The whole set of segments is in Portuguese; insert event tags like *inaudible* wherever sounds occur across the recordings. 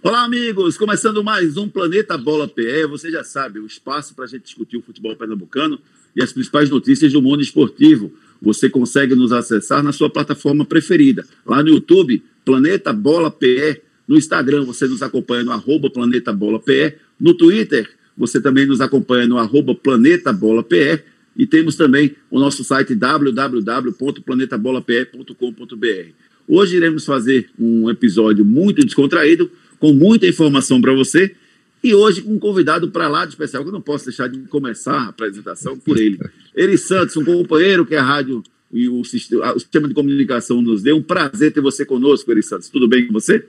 Olá, amigos! Começando mais um Planeta Bola PE. Você já sabe, o espaço para a gente discutir o futebol pernambucano e as principais notícias do mundo esportivo. Você consegue nos acessar na sua plataforma preferida. Lá no YouTube, Planeta Bola PE. No Instagram, você nos acompanha no arroba Planeta Bola PE. No Twitter, você também nos acompanha no arroba Planeta Bola PE. E temos também o nosso site www.planetabolapE.com.br. Hoje iremos fazer um episódio muito descontraído, com muita informação para você. E hoje com um convidado para lá de especial, que eu não posso deixar de começar a apresentação por ele. Eri Santos, um companheiro que a rádio e o sistema, o sistema de comunicação nos deu. Um prazer ter você conosco, Eri Santos. Tudo bem com você?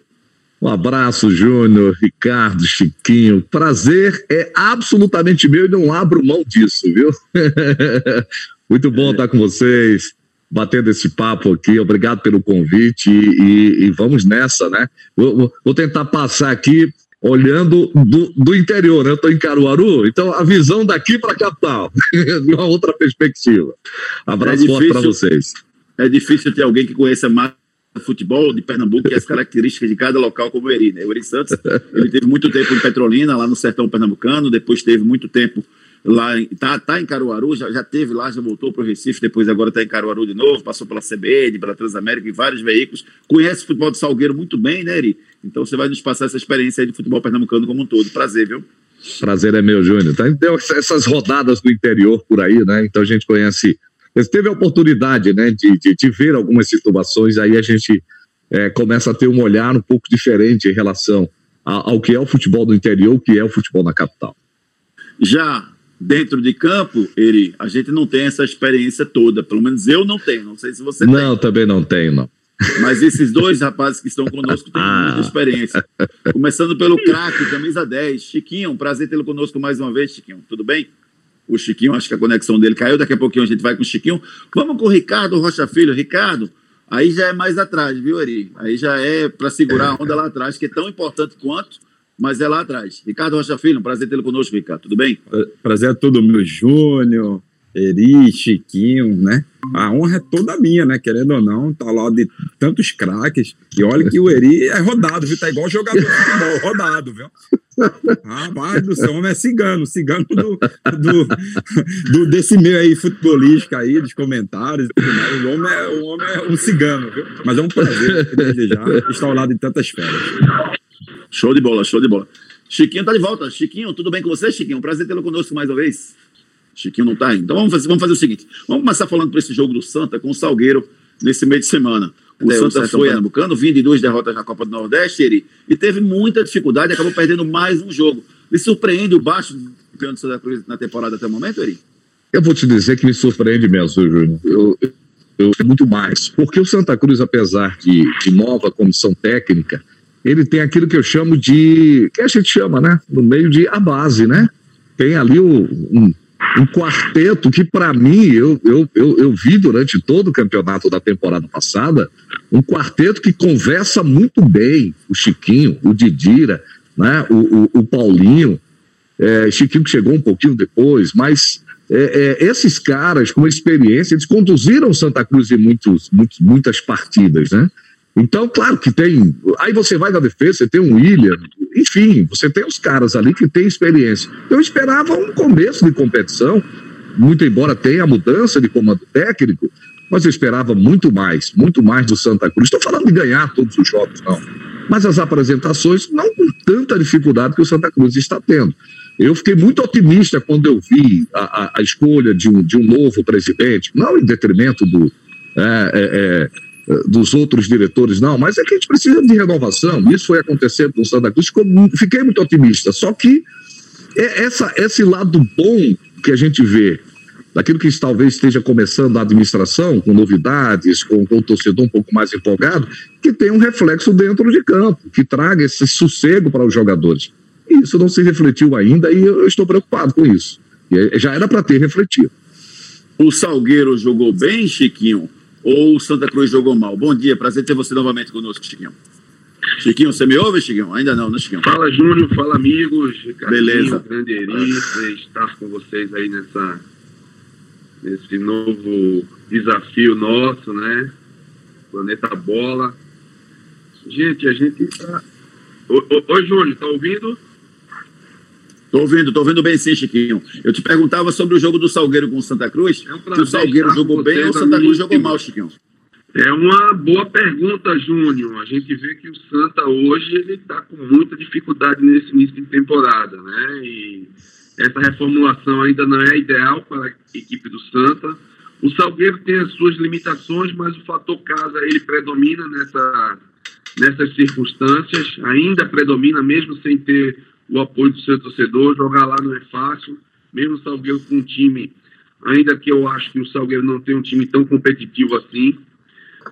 Um abraço, Júnior, Ricardo, Chiquinho. Prazer é absolutamente meu e não abro mão disso, viu? *laughs* Muito bom é. estar com vocês, batendo esse papo aqui. Obrigado pelo convite e, e, e vamos nessa, né? Vou, vou, tentar passar aqui olhando do, do interior, né? Eu estou em Caruaru, então a visão daqui para a capital, *laughs* de uma outra perspectiva. Abraço é forte para vocês. É difícil ter alguém que conheça mais futebol de Pernambuco e as características de cada local como o Eri, né? O Eri Santos, ele teve muito tempo em Petrolina, lá no sertão pernambucano, depois teve muito tempo lá, tá, tá em Caruaru, já, já teve lá, já voltou para o Recife, depois agora está em Caruaru de novo, passou pela CBN, pela Transamérica e vários veículos, conhece o futebol de Salgueiro muito bem, né, Eri? Então você vai nos passar essa experiência aí de futebol pernambucano como um todo. Prazer, viu? Prazer é meu, Júnior. Tá? Então, essas rodadas do interior por aí, né? Então a gente conhece você teve a oportunidade né, de, de, de, ver algumas situações, aí a gente é, começa a ter um olhar um pouco diferente em relação a, ao que é o futebol do interior, o que é o futebol na capital. Já dentro de campo, Eri, a gente não tem essa experiência toda, pelo menos eu não tenho, não sei se você não, tem. Não, também não tenho, não. Mas esses dois rapazes que estão conosco têm *laughs* ah. muita experiência. Começando pelo craque, camisa 10, Chiquinho, um prazer tê-lo conosco mais uma vez, Chiquinho. Tudo bem? o Chiquinho, acho que a conexão dele caiu, daqui a pouquinho a gente vai com o Chiquinho. Vamos com o Ricardo Rocha Filho. Ricardo, aí já é mais atrás, viu, Ari? Aí já é para segurar a onda lá atrás, que é tão importante quanto, mas é lá atrás. Ricardo Rocha Filho, um prazer tê-lo conosco, Ricardo. Tudo bem? Prazer é todo meu, Júnior, Eri, Chiquinho, né? A honra é toda minha, né? Querendo ou não, tá lá de tantos craques. E olha que o Eri é rodado, viu? Tá igual jogador de futebol, rodado, viu? Rapaz do céu, homem é cigano, cigano do, do, do, desse meio aí futebolístico aí, dos comentários. O homem é, o homem é um cigano, viu? Mas é um prazer desejar estar ao lado de tantas férias. Show de bola, show de bola. Chiquinho tá de volta. Chiquinho, tudo bem com você, Chiquinho? Prazer tê-lo conosco mais uma vez. Chiquinho não tá aí. Então vamos fazer, vamos fazer o seguinte: vamos começar falando para esse jogo do Santa com o Salgueiro nesse meio de semana. O Santa o foi pernambucano, vindo de duas derrotas na Copa do Nordeste, ele, e teve muita dificuldade, acabou perdendo mais um jogo. Me surpreende o baixo campeão de Santa Cruz na temporada até o momento, Eri? Eu vou te dizer que me surpreende mesmo, Júnior. Eu, eu, eu muito mais. Porque o Santa Cruz, apesar de, de nova comissão técnica, ele tem aquilo que eu chamo de. que a gente chama, né? No meio de a base, né? Tem ali o, um, um quarteto que, para mim, eu, eu, eu, eu, vi durante todo o campeonato da temporada passada, um quarteto que conversa muito bem. O Chiquinho, o Didira, né? o, o, o Paulinho, é, Chiquinho que chegou um pouquinho depois, mas é, é, esses caras com experiência, eles conduziram Santa Cruz em muitos, muitos, muitas partidas, né? Então, claro que tem. Aí você vai na defesa, você tem um William, enfim, você tem os caras ali que têm experiência. Eu esperava um começo de competição, muito embora tenha a mudança de comando técnico, mas eu esperava muito mais, muito mais do Santa Cruz. Estou falando de ganhar todos os jogos, não. Mas as apresentações, não com tanta dificuldade que o Santa Cruz está tendo. Eu fiquei muito otimista quando eu vi a, a, a escolha de um, de um novo presidente, não em detrimento do. É, é, é, dos outros diretores, não, mas é que a gente precisa de renovação. Isso foi acontecendo no Santa Cruz, fiquei muito otimista. Só que é essa, esse lado bom que a gente vê, daquilo que talvez esteja começando a administração, com novidades, com, com o torcedor um pouco mais empolgado, que tem um reflexo dentro de campo, que traga esse sossego para os jogadores. E isso não se refletiu ainda e eu estou preocupado com isso. E já era para ter refletido. O Salgueiro jogou bem, Chiquinho? Ou o Santa Cruz jogou mal? Bom dia, prazer ter você novamente conosco, Chiquinho. Chiquinho, você me ouve, Chiquinho? Ainda não, né, Chiquinho? Fala, Júnior, fala, amigos. Beleza. Grande Eri, estar com vocês aí nessa, nesse novo desafio nosso, né? Planeta Bola. Gente, a gente está Oi, Júnior, tá ouvindo? Tô ouvindo, tô ouvindo bem sim, Chiquinho. Eu te perguntava sobre o jogo do Salgueiro com o Santa Cruz. É um se o Salgueiro jogou bem ou o Santa Cruz jogou mal, Chiquinho? É uma boa pergunta, Júnior. A gente vê que o Santa hoje ele está com muita dificuldade nesse início de temporada, né? E essa reformulação ainda não é ideal para a equipe do Santa. O Salgueiro tem as suas limitações, mas o fator casa ele predomina nessa, nessas circunstâncias. Ainda predomina, mesmo sem ter o apoio do seu torcedor. Jogar lá não é fácil. Mesmo o Salgueiro com um time, ainda que eu acho que o Salgueiro não tem um time tão competitivo assim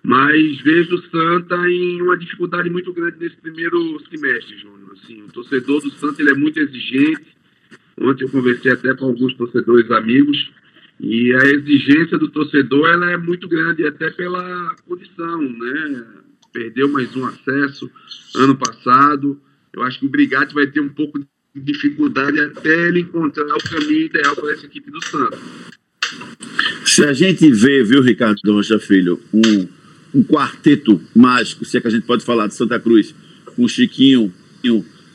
mas vejo o Santa em uma dificuldade muito grande nesse primeiro semestre, Júnior. Assim, o torcedor do Santa ele é muito exigente. Ontem eu conversei até com alguns torcedores amigos e a exigência do torcedor ela é muito grande até pela condição, né? Perdeu mais um acesso ano passado. Eu acho que o Brigatti vai ter um pouco de dificuldade até ele encontrar o caminho ideal para essa equipe do Santa. Se a gente vê, viu, Ricardo Rocha Filho, um um quarteto mágico, se é que a gente pode falar de Santa Cruz, com Chiquinho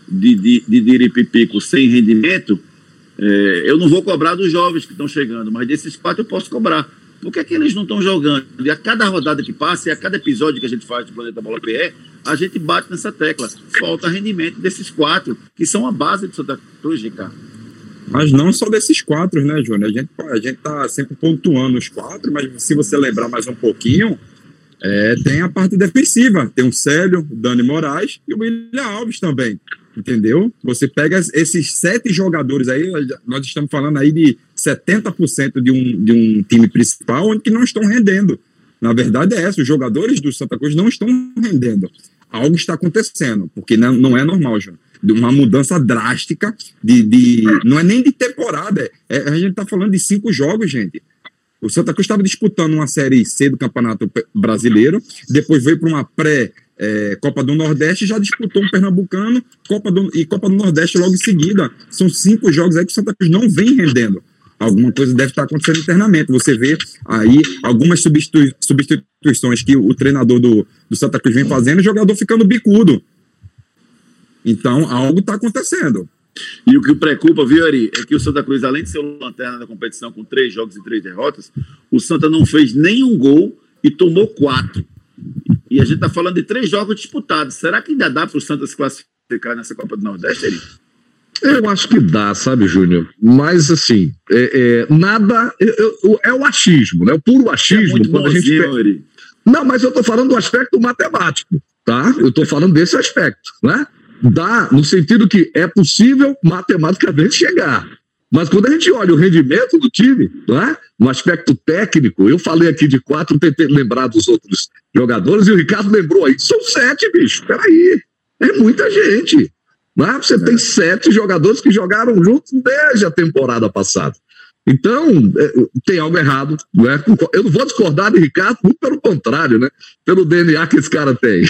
de, de, de Diripipico sem rendimento, é, eu não vou cobrar dos jovens que estão chegando, mas desses quatro eu posso cobrar. Por que, é que eles não estão jogando? E a cada rodada que passa, e a cada episódio que a gente faz do Planeta Bola PE, a gente bate nessa tecla. Falta rendimento desses quatro, que são a base de Santa Cruz, Ricardo. Mas não só desses quatro, né, Júnior? A gente, a gente tá sempre pontuando os quatro, mas se você lembrar mais um pouquinho, é, tem a parte defensiva, tem o Célio, o Dani Moraes e o William Alves também, entendeu? Você pega esses sete jogadores aí, nós estamos falando aí de 70% de um, de um time principal onde que não estão rendendo. Na verdade é essa, os jogadores do Santa Cruz não estão rendendo. Algo está acontecendo, porque não, não é normal, João. De uma mudança drástica de, de. Não é nem de temporada, é, a gente está falando de cinco jogos, gente. O Santa Cruz estava disputando uma Série C do Campeonato Brasileiro, depois veio para uma pré é, do Nordeste, já disputou um Pernambucano Copa do, e Copa do Nordeste logo em seguida. São cinco jogos aí que o Santa Cruz não vem rendendo. Alguma coisa deve estar acontecendo internamente. Você vê aí algumas substitui substituições que o treinador do, do Santa Cruz vem fazendo, o jogador ficando bicudo. Então, algo está acontecendo. E o que preocupa, viu, Ari, é que o Santa Cruz, além de ser o lanterna da competição com três jogos e três derrotas, o Santa não fez nenhum gol e tomou quatro. E a gente está falando de três jogos disputados. Será que ainda dá para o Santa se classificar nessa Copa do Nordeste, Ari? Eu acho que dá, sabe, Júnior? Mas, assim, é, é nada. É, é, o achismo, né? O puro achismo. É quando a gente. Não, mas eu estou falando do aspecto matemático, tá? Eu estou falando desse aspecto, né? dá no sentido que é possível matematicamente chegar. Mas quando a gente olha o rendimento do time, né, no aspecto técnico, eu falei aqui de quatro, tentei lembrar dos outros jogadores, e o Ricardo lembrou aí, são sete, bicho, peraí, é muita gente. Né? Você é. tem sete jogadores que jogaram juntos desde a temporada passada. Então, é, tem algo errado. Né? Eu não vou discordar de Ricardo, muito pelo contrário, né? Pelo DNA que esse cara tem.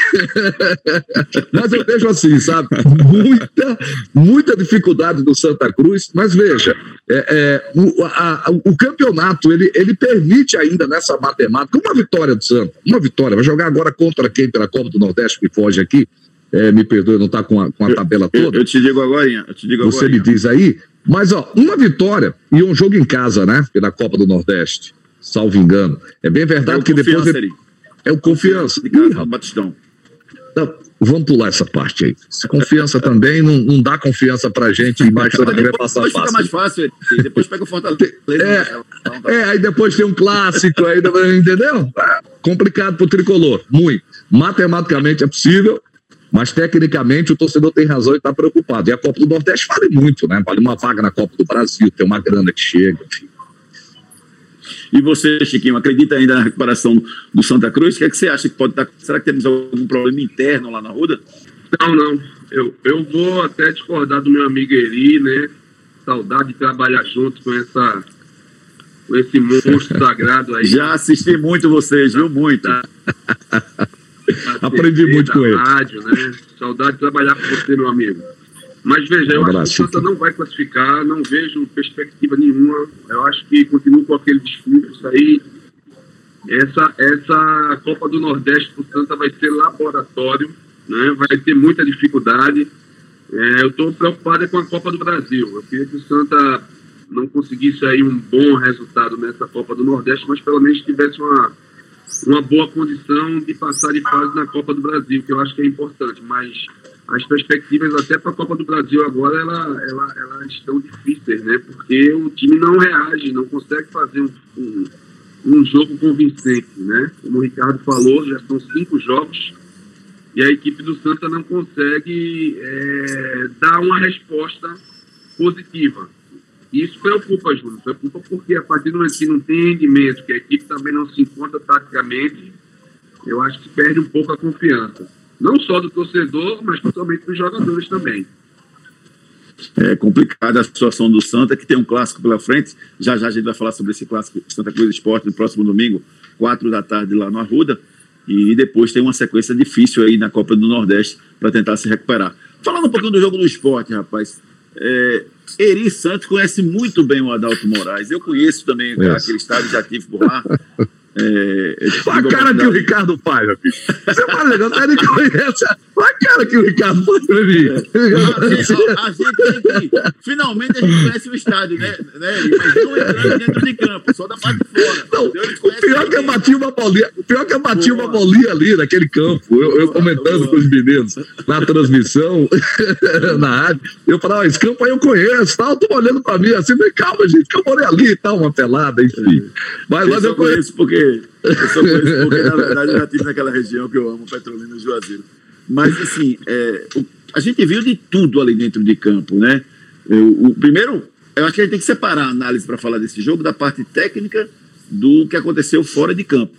*laughs* mas eu vejo assim, sabe? Muita, muita dificuldade do Santa Cruz. Mas veja, é, é, o, a, o, campeonato ele, ele permite ainda nessa matemática uma vitória do Santa. Uma vitória. Vai jogar agora contra quem pela Copa do Nordeste, que foge aqui. É, me perdoe, não está com a, com a tabela toda. Eu, eu, te digo agora, eu te digo Você me diz aí, mas, ó, uma vitória e um jogo em casa, né? Pela Copa do Nordeste, salvo engano. É bem verdade é que depois. Ele... É o confiança. De casa, Batistão. Não, vamos pular essa parte aí. Se confiança também não, não dá confiança pra gente, mas depois, vai passar depois fácil. fica mais fácil. Depois *laughs* pega o Fortaleza. É, é, aí depois tem um clássico, aí, entendeu? É complicado pro tricolor, muito. Matematicamente é possível, mas tecnicamente o torcedor tem razão e está preocupado. E a Copa do Nordeste vale muito, né? Vale uma vaga na Copa do Brasil, tem uma grana que chega, enfim. E você, Chiquinho, acredita ainda na recuperação do Santa Cruz? O que, é que você acha que pode estar. Será que temos algum problema interno lá na Ruda? Não, não. Eu, eu vou até discordar do meu amigo Eri, né? Saudade de trabalhar junto com essa com esse monstro sagrado aí. Já assisti muito vocês, viu? Muito. Aprendi muito com ele. Rádio, né? Saudade de trabalhar com você, meu amigo. Mas veja, eu acho que o Santa não vai classificar, não vejo perspectiva nenhuma. Eu acho que continua com aquele discurso aí. Essa, essa Copa do Nordeste pro Santa vai ser laboratório né? vai ter muita dificuldade. É, eu estou preocupado com a Copa do Brasil. Eu queria que o Santa não conseguisse aí um bom resultado nessa Copa do Nordeste, mas pelo menos tivesse uma, uma boa condição de passar de fase na Copa do Brasil, que eu acho que é importante. Mas as perspectivas até para a Copa do Brasil agora ela, ela, elas estão difíceis, né? Porque o time não reage, não consegue fazer um, um, um jogo convincente, né? Como o Ricardo falou, já são cinco jogos e a equipe do Santa não consegue é, dar uma resposta positiva. Isso preocupa, Júnior. Preocupa porque a partir do momento que não tem rendimento, que a equipe também não se encontra taticamente, eu acho que perde um pouco a confiança. Não só do torcedor, mas principalmente dos jogadores também. É complicada a situação do Santa, que tem um clássico pela frente. Já já a gente vai falar sobre esse clássico Santa Cruz Esporte no próximo domingo, quatro da tarde lá no Arruda. E depois tem uma sequência difícil aí na Copa do Nordeste para tentar se recuperar. Falando um pouquinho do jogo do esporte, rapaz. É, Eri Santos conhece muito bem o Adalto Moraes. Eu conheço também aquele estádio, já tive por lá. *laughs* É, Olha a cara que o Ricardo faz, meu filho. Você fala legal, ele conhece. Olha a cara que o Ricardo faz pra mim. É. A, gente. Finalmente a gente conhece o estádio, né? né? Mas não entrando dentro de campo, só da parte de fora. Não, o pior que eu bati uma bolinha, o pior que eu bati Boa. uma bolinha ali naquele campo. Eu, eu comentando Boa. com os meninos na transmissão, *laughs* na rádio. Eu falava, ah, esse campo aí eu conheço, tal. Tô olhando pra mim assim, calma, gente, que eu morei ali e tal, uma pelada, enfim. Mas, mas eu conheço porque eu sou conhecido porque, na verdade, eu já estive naquela região que eu amo, Petrolina e Juazeiro. Mas, assim, é, o, a gente viu de tudo ali dentro de campo, né? Eu, o primeiro, eu acho que a gente tem que separar a análise para falar desse jogo da parte técnica do que aconteceu fora de campo.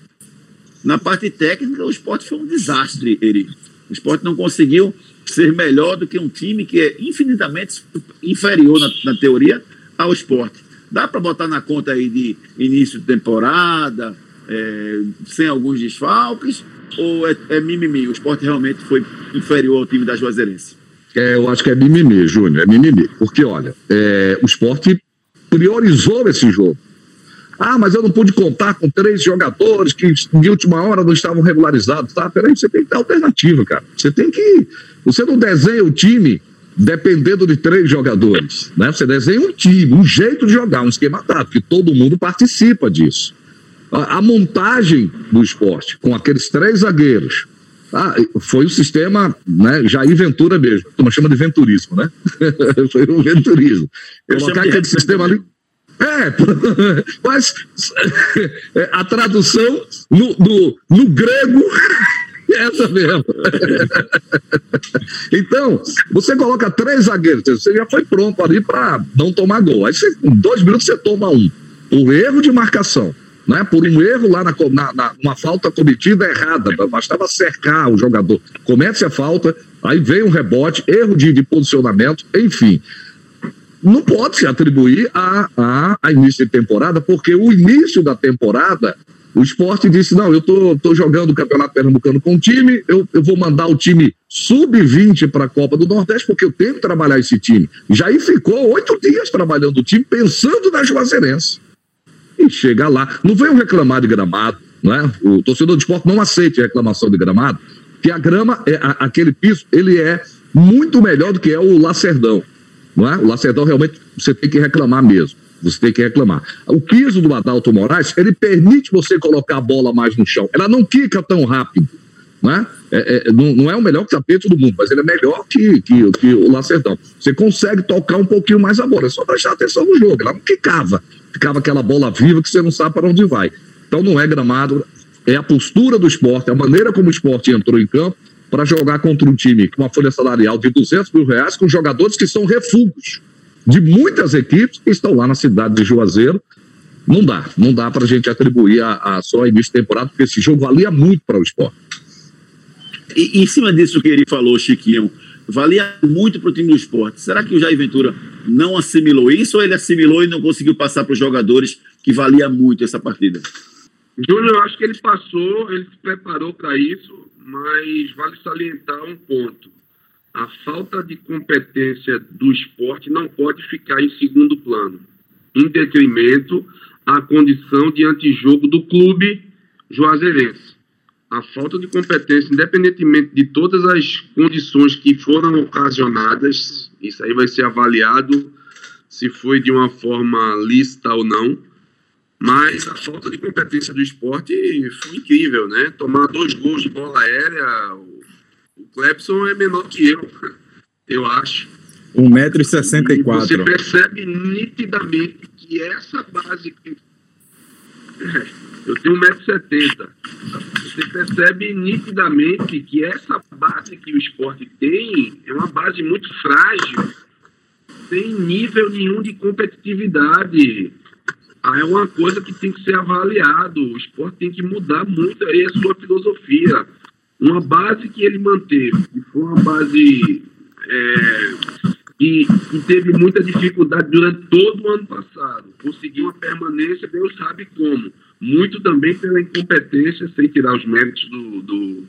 Na parte técnica, o esporte foi um desastre, Eri. O esporte não conseguiu ser melhor do que um time que é infinitamente inferior na, na teoria ao esporte. Dá para botar na conta aí de início de temporada, é, sem alguns desfalques, ou é, é, mimimi? O esporte realmente foi inferior ao time da Juazeirense? É, eu acho que é mimimi, Júnior, é mimimi. Porque, olha, é, o esporte priorizou esse jogo. Ah, mas eu não pude contar com três jogadores que de última hora não estavam regularizados. Tá, peraí, você tem que ter alternativa, cara. Você tem que. Você não desenha o time dependendo de três jogadores. Né? Você desenha um time, um jeito de jogar, um esquema tático, que todo mundo participa disso a, montagem do esporte, com aqueles três zagueiros, ah, foi o sistema, né, Jair Ventura mesmo, como chama de venturismo, né? *laughs* foi o venturismo. Colocar aquele sistema ali. É, *laughs* mas *laughs* é, a tradução no, no, no grego é essa mesmo. então, você coloca três zagueiros, você já foi pronto ali para não tomar gol. Aí, você, em dois minutos, você toma um. O erro de marcação né, por um erro lá na, na, na, uma falta cometida errada, bastava cercar o jogador. Comece a falta, aí vem um rebote, erro de, de posicionamento, enfim. Não pode se atribuir a, a, a, início de temporada, porque o início da temporada, o esporte disse: não, eu tô, tô jogando o Campeonato Pernambucano com o time, eu, eu vou mandar o time sub-20 para a Copa do Nordeste, porque eu tenho que trabalhar esse time. Jair ficou oito dias trabalhando o time, pensando na Juazeirense e chega lá. Não venham reclamar de gramado, né? O torcedor de esporte não aceite reclamação de gramado, que a grama, é, a, aquele piso, ele é muito melhor do que é o Lacerdão. Não é? O Lacerdão realmente você tem que reclamar mesmo. Você tem que reclamar. O piso do Adalto Moraes, ele permite você colocar a bola mais no chão. Ela não quica tão rápido. Né? É, é, não, não, é o melhor tapete do mundo, mas ele é melhor que, que, que, o Lacerdão. Você consegue tocar um pouquinho mais a bola, é só prestar atenção no jogo. Ela não quicava ficava aquela bola viva que você não sabe para onde vai. Então não é gramado, é a postura do esporte, a maneira como o esporte entrou em campo para jogar contra um time com uma folha salarial de 200 mil reais, com jogadores que são refugos de muitas equipes que estão lá na cidade de Juazeiro. Não dá, não dá para a gente atribuir a, a só início de temporada, porque esse jogo valia muito para o esporte. E em cima disso que ele falou, Chiquinho, valia muito para o time do esporte. Será que o Jair Ventura não assimilou isso ou ele assimilou e não conseguiu passar para os jogadores que valia muito essa partida? Júnior, eu acho que ele passou, ele se preparou para isso, mas vale salientar um ponto. A falta de competência do esporte não pode ficar em segundo plano, em detrimento à condição de antijogo do clube juazeirense. A falta de competência, independentemente de todas as condições que foram ocasionadas, isso aí vai ser avaliado se foi de uma forma lícita ou não. Mas a falta de competência do esporte foi incrível, né? Tomar dois gols de bola aérea, o Clepson é menor que eu, *laughs* eu acho. 1,64m. Você percebe nitidamente que essa base. *laughs* Eu tenho 1,70m. Você percebe nitidamente que essa base que o esporte tem é uma base muito frágil. Sem nível nenhum de competitividade. Ah, é uma coisa que tem que ser avaliado. O esporte tem que mudar muito aí a sua filosofia. Uma base que ele manteve, que foi uma base é, que, que, teve muita dificuldade durante todo o ano passado. Conseguiu uma permanência, Deus sabe como. Muito também pela incompetência, sem tirar os méritos do, do,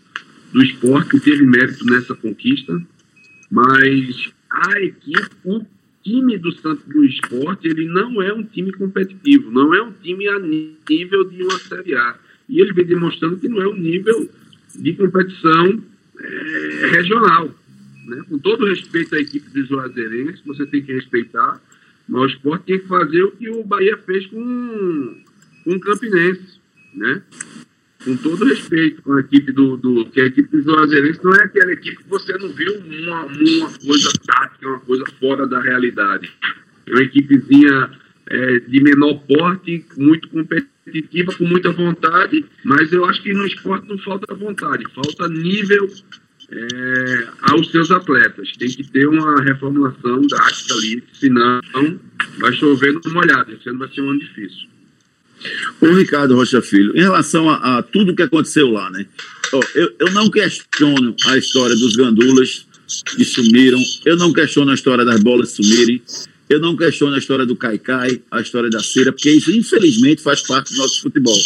do esporte, que teve mérito nessa conquista. Mas a equipe, o time do Santos do Esporte, ele não é um time competitivo, não é um time a nível de uma Série A. E ele vem demonstrando que não é um nível de competição é, regional. Né? Com todo respeito à equipe do Juazeirense, você tem que respeitar, mas o esporte tem que fazer o que o Bahia fez com, com o Campinense. Né? Com todo respeito com a equipe do, do. que a equipe do Juazeirense não é aquela equipe que você não viu uma, uma coisa tática, uma coisa fora da realidade. É uma equipezinha é, de menor porte, muito competitiva, com muita vontade, mas eu acho que no esporte não falta vontade, falta nível é, aos seus atletas. Tem que ter uma reformulação drástica ali, senão vai chover no molhado. Esse ano vai ser um ano difícil. Ô Ricardo Rocha Filho, em relação a, a tudo que aconteceu lá, né? Oh, eu, eu não questiono a história dos gandulas que sumiram, eu não questiono a história das bolas sumirem, eu não questiono a história do Caicai, a história da cera, porque isso, infelizmente, faz parte do nosso futebol.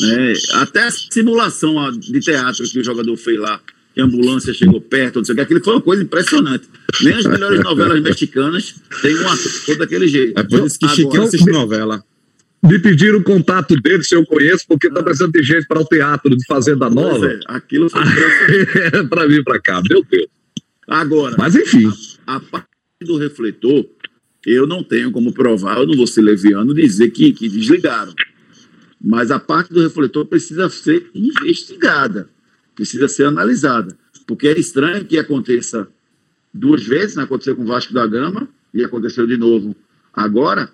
Né? Até a simulação de teatro que o jogador fez lá, que a ambulância chegou perto, não sei o que, aquilo foi uma coisa impressionante. Nem as melhores novelas mexicanas têm um ator daquele jeito. É por isso que Chiquinho assiste novela. Me pediram o contato dele, se eu conheço, porque está precisando de gente para o teatro de Fazenda Nova. É, aquilo foi *laughs* para vir para cá, meu Deus. Agora, mas enfim. A, a parte do refletor, eu não tenho como provar, eu não vou ser leviano dizer que, que desligaram. Mas a parte do refletor precisa ser investigada, precisa ser analisada. Porque é estranho que aconteça duas vezes, né? aconteceu com o Vasco da Gama e aconteceu de novo agora,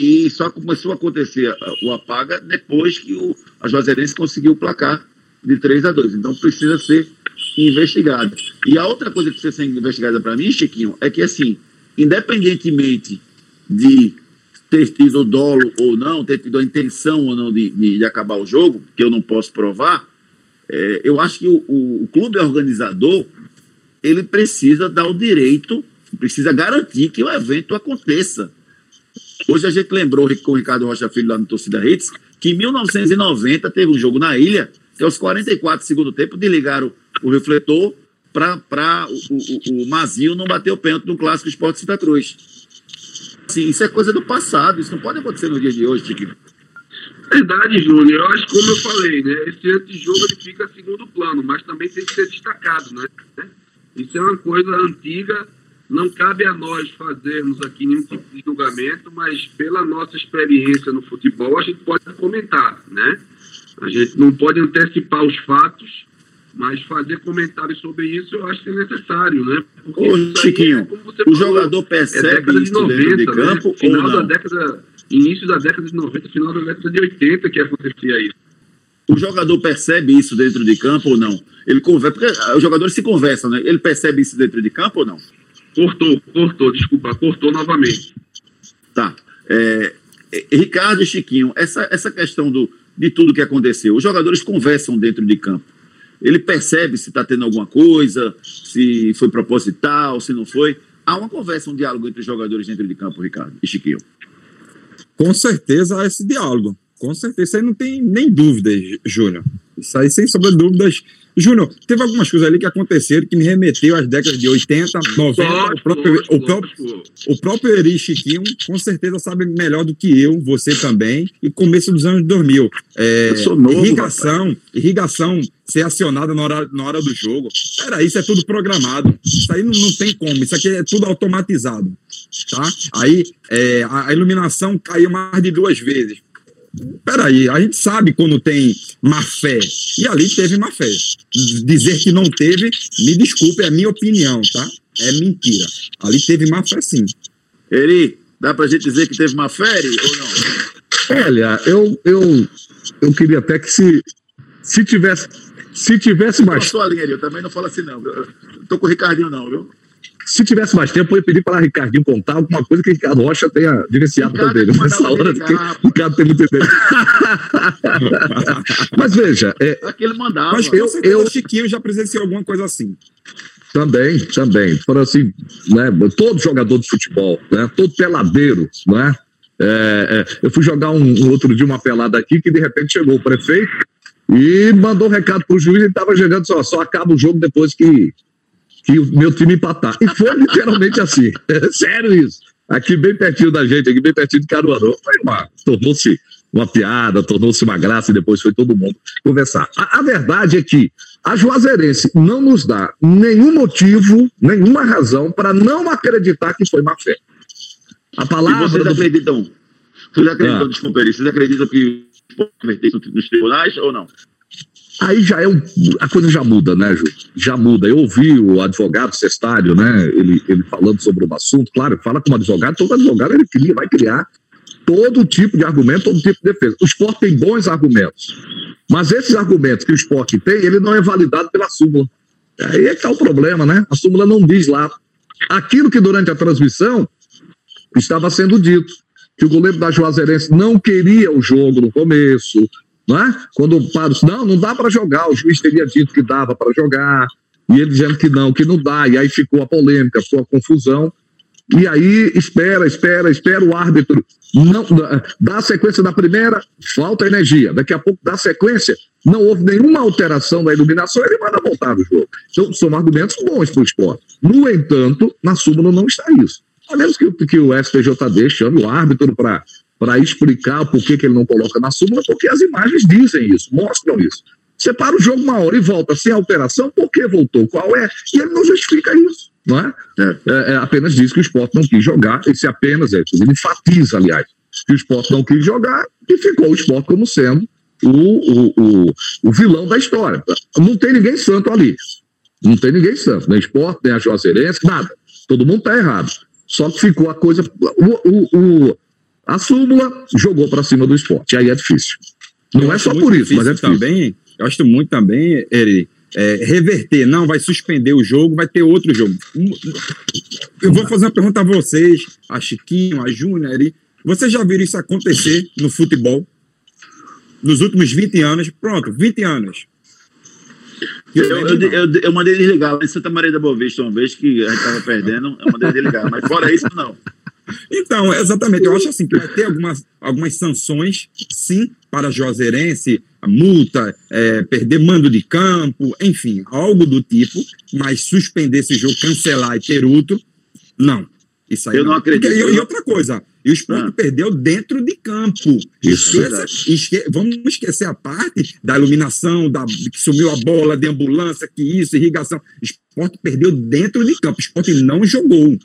e só começou a acontecer o apaga depois que o, a Juazeirense conseguiu o placar de 3 a 2. Então precisa ser investigado. E a outra coisa que precisa ser investigada para mim, Chiquinho, é que assim, independentemente de ter tido dolo ou não, ter tido a intenção ou não de, de, de acabar o jogo, que eu não posso provar, é, eu acho que o, o, o, clube organizador ele precisa dar o direito, precisa garantir que o evento aconteça. Hoje a gente lembrou com o Ricardo Rocha Filho lá no Torcida Hits que em 1990 teve um jogo na ilha, que aos 44 segundo tempo desligaram o refletor para o, o, o Mazio não bater o pênalti no clássico Esporte Santa Cruz. Assim, isso é coisa do passado, isso não pode acontecer no dia de hoje, Chiquinho. Verdade, Júnior. Eu acho como eu falei, né? Esse antijogo ele fica segundo plano, mas também tem que ser destacado, né? Isso é uma coisa antiga, não cabe a nós fazermos aqui nenhum tipo de julgamento, mas pela nossa experiência no futebol, a gente pode comentar, né? A gente não pode antecipar os fatos, mas fazer comentários sobre isso eu acho que é necessário, né? Porque Ô, Chiquinho, é, o jogador percebe é isso de 90, de né? campo né? Final da década, início da década de 90, final da década de 80 que acontecia isso. O jogador percebe isso dentro de campo ou não? Ele conversa, porque os jogadores se conversam, né? Ele percebe isso dentro de campo ou não? Cortou, cortou, desculpa, cortou novamente. Tá. É, Ricardo e Chiquinho, essa, essa questão do, de tudo que aconteceu, os jogadores conversam dentro de campo ele percebe se está tendo alguma coisa, se foi proposital, se não foi. Há uma conversa, um diálogo entre os jogadores dentro de campo, Ricardo e Chiquinho. Com certeza há esse diálogo. Com certeza. Isso aí não tem nem dúvida, Júnior. Isso aí, sem sombra de dúvidas, Júnior, teve algumas coisas ali que aconteceram que me remeteu às décadas de 80, 90. o, próprio, o, próprio, o próprio Eri Chiquinho, com certeza, sabe melhor do que eu, você também, e começo dos anos 2000. É, novo, irrigação, rapaz. irrigação ser acionada na hora, na hora do jogo. Peraí, isso é tudo programado. Isso aí não, não tem como. Isso aqui é tudo automatizado. Tá? Aí é, a, a iluminação caiu mais de duas vezes peraí, a gente sabe quando tem má fé. E ali teve má fé. Dizer que não teve, me desculpe, é a minha opinião, tá? É mentira. Ali teve má fé sim. Eri, dá pra gente dizer que teve má fé, Eri, ou não? Olha, eu, eu, eu queria até que se, se tivesse. Se tivesse mais. Eu sua linha, eu também não falo assim, não. Eu tô com o Ricardinho, não, viu? Se tivesse mais tempo, eu ia pedir para o Ricardinho contar alguma coisa que o Ricardo Rocha tenha vivenciado também. Nessa hora, que o Ricardo tem muito tempo. *laughs* Mas veja. É, Aquele mandava. Mas eu, eu, o Chiquinho já presenciou alguma coisa assim. Também, também. Foram assim, né, todo jogador de futebol, né, todo peladeiro, né? É, é, eu fui jogar um, um, outro dia uma pelada aqui que de repente chegou o prefeito e mandou um recado pro juiz e estava chegando só, só acaba o jogo depois que que o meu time empatar. E foi literalmente assim. *laughs* É sério isso. Aqui bem pertinho da gente, aqui bem pertinho de Caruaru. Foi uma, tornou-se uma piada, tornou-se uma graça e depois foi todo mundo conversar. A, a, verdade é que a Juazeirense não nos dá nenhum motivo, nenhuma razão para não acreditar que foi má fé. A palavra. E vocês do... acreditam? Vocês acreditam, ah. desculpa, vocês acreditam que pode converter nos tribunais ou não? Aí já é um, a coisa já muda, né, Ju? Já muda. Eu ouvi o advogado cestário, né, ele, ele falando sobre um assunto, claro, fala como advogado, todo advogado ele cria, vai criar todo tipo de argumento, todo tipo de defesa. O esporte tem bons argumentos, mas esses argumentos que o esporte tem, ele não é validado pela súmula. Aí é que está o problema, né? A súmula não diz lá aquilo que durante a transmissão estava sendo dito, que o goleiro da Juazeirense não queria o jogo no começo, é? Quando o padre disse, não, não dá para jogar, o juiz teria dito que dava para jogar, e ele dizendo que não, que não dá, e aí ficou a polêmica, ficou a confusão, e aí espera, espera, espera o árbitro não dá sequência da primeira, falta energia. Daqui a pouco dá sequência, não houve nenhuma alteração da iluminação, ele manda voltar no jogo. Então, são argumentos bons para o esporte. No entanto, na súmula não está isso. A menos que, que o STJD chame o árbitro para para explicar por que, que ele não coloca na súmula, porque as imagens dizem isso, mostram isso. Você para o jogo uma hora e volta sem alteração, por que voltou? Qual é? E ele não justifica isso, não é? É, é apenas diz que o esporte não quis jogar, esse apenas é, ele enfatiza, aliás, que o esporte não quis jogar e ficou o esporte como sendo o, o, o, o vilão da história. Não tem ninguém santo ali. Não tem ninguém santo, nem esporte, nem a Juazeirense, nada. Todo mundo está errado. Só que ficou a coisa. O, o, o, a súmula jogou para cima do esporte. Aí é difícil. Não eu é só por isso, mas é difícil. Também, eu acho muito também, ele é, reverter. Não, vai suspender o jogo, vai ter outro jogo. Eu vou fazer uma pergunta a vocês, a Chiquinho, a Júnior. Vocês já viram isso acontecer no futebol? Nos últimos 20 anos? Pronto, 20 anos. Eu, eu, eu, eu, mandei desligar lá em Santa Maria da Boa Vista uma vez que a gente estava perdendo, eu mandei desligar, mas fora isso, não. Então, exatamente. Eu acho assim que vai ter algumas, algumas sanções, sim, para Juazeirense, multa, é, perder mando de campo, enfim, algo do tipo, mas suspender esse jogo, cancelar e ter outro, não. Isso aí eu não, não acredito. E, e, outra coisa, o esporte ah. perdeu dentro de campo. Isso. Esqueça, esque, vamos esquecer a parte da iluminação, da, que sumiu a bola de ambulância, que isso, irrigação. O esporte perdeu dentro de campo. O esporte não jogou.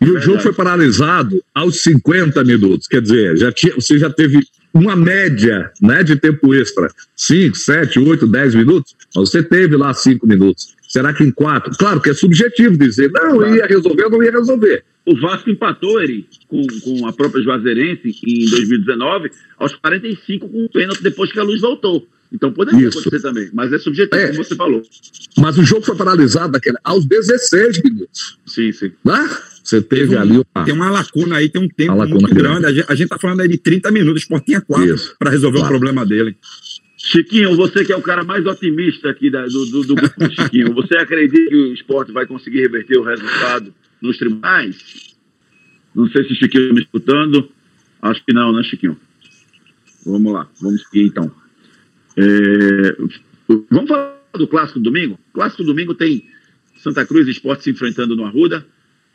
E o jogo foi paralisado aos 50 minutos. Quer dizer, já tinha, você já teve uma média né, de tempo extra. 5, 7, 8, 10 minutos. Mas você teve lá 5 minutos. Será que em 4? Claro que é subjetivo dizer, não, claro. ia resolver ou não ia resolver. O Vasco empatou, Eri, com, com a própria Juazeirense em 2019, aos 45 com o pênalti depois que a luz voltou. Então poderia Isso. acontecer também, mas é subjetivo, é. como você falou. Mas o jogo foi paralisado daquele, aos 16 minutos. Sim, sim. Né? Você teve um, ali uma... Tem uma lacuna aí, tem um tempo muito grande. grande. A gente está falando aí de 30 minutos, o Sport tinha 4 para resolver claro. o problema dele. Chiquinho, você que é o cara mais otimista aqui da, do, do, do grupo Chiquinho, você acredita que o esporte vai conseguir reverter o resultado nos tribunais? Não sei se o Chiquinho está me escutando. Acho que não, né, Chiquinho? Vamos lá, vamos seguir então. É, vamos falar do clássico do domingo? Clássico do domingo tem Santa Cruz e Esporte se enfrentando no Arruda.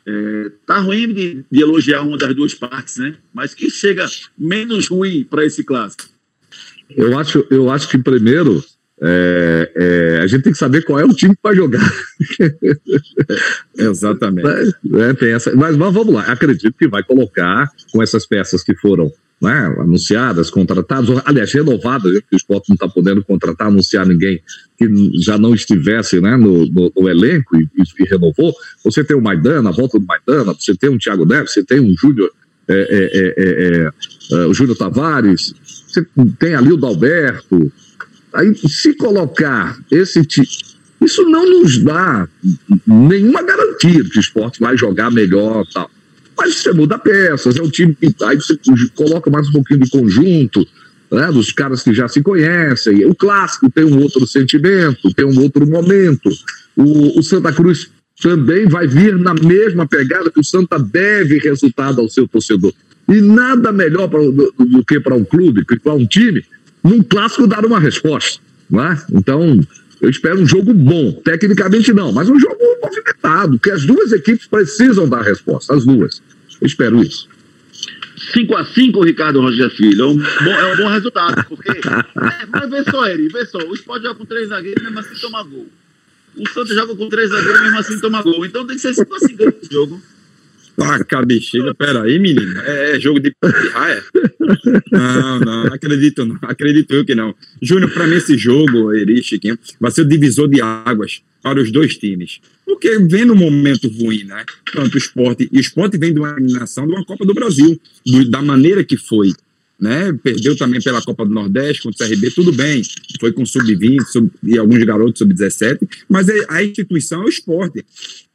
É, tá ruim de, de, elogiar uma das duas partes, né? Mas que chega menos ruim para esse clássico? Eu acho, eu acho que primeiro é, é, a gente tem que saber qual é o time para jogar. *laughs* Exatamente. É, tem essa, mas, mas, vamos lá, acredito que vai colocar com essas peças que foram né, anunciadas, contratadas, aliás, renovadas, né, o esporte não está podendo contratar, anunciar ninguém que já não estivesse né, no, no, no elenco e, e, renovou. Você tem o Maidana, a volta do Maidana, você tem um Thiago Neves, você tem um Júlio. É, o Júlio Tavares, você tem ali o Dalberto, Aí, se colocar esse tipo. Isso não nos dá nenhuma garantia que o esporte vai jogar melhor tal. Mas você muda peças, é um time que. Aí você coloca mais um pouquinho de conjunto, né, dos caras que já se conhecem. O clássico tem um outro sentimento, tem um outro momento. O, o Santa Cruz também vai vir na mesma pegada que o Santa deve resultado ao seu torcedor. E nada melhor pra, do, do, que para um clube, para um time, num clássico dar uma resposta. Né? Então, eu espero um jogo bom. Tecnicamente não, mas um jogo movimentado, que as duas equipes precisam dar resposta, as duas. Eu espero isso. 5x5, Ricardo Roger Filho. É um bom, é um bom resultado, porque. *laughs* É, mas vê só, Eri, vê só. O Sport joga com três zagueiros, mesmo assim toma gol. O Santos joga com três zagueiros, mesmo assim toma gol. Então tem que ser 5x5 esse jogo. Taca a bexiga, peraí, menino. É, é jogo de ah, é? Não, não, acredito não. Acredito eu que não. Júnior, para mim esse jogo, Eri, Chiquinho, vai ser o divisor de águas para os dois times. Porque vem num momento ruim, né? Tanto o esporte, e o esporte vem de uma eliminação de uma Copa do Brasil, do, da maneira que foi. Né? Perdeu também pela Copa do Nordeste contra o CRB, tudo bem. Foi com sub-20 sub, e alguns garotos sub-17, mas é, a instituição é o esporte.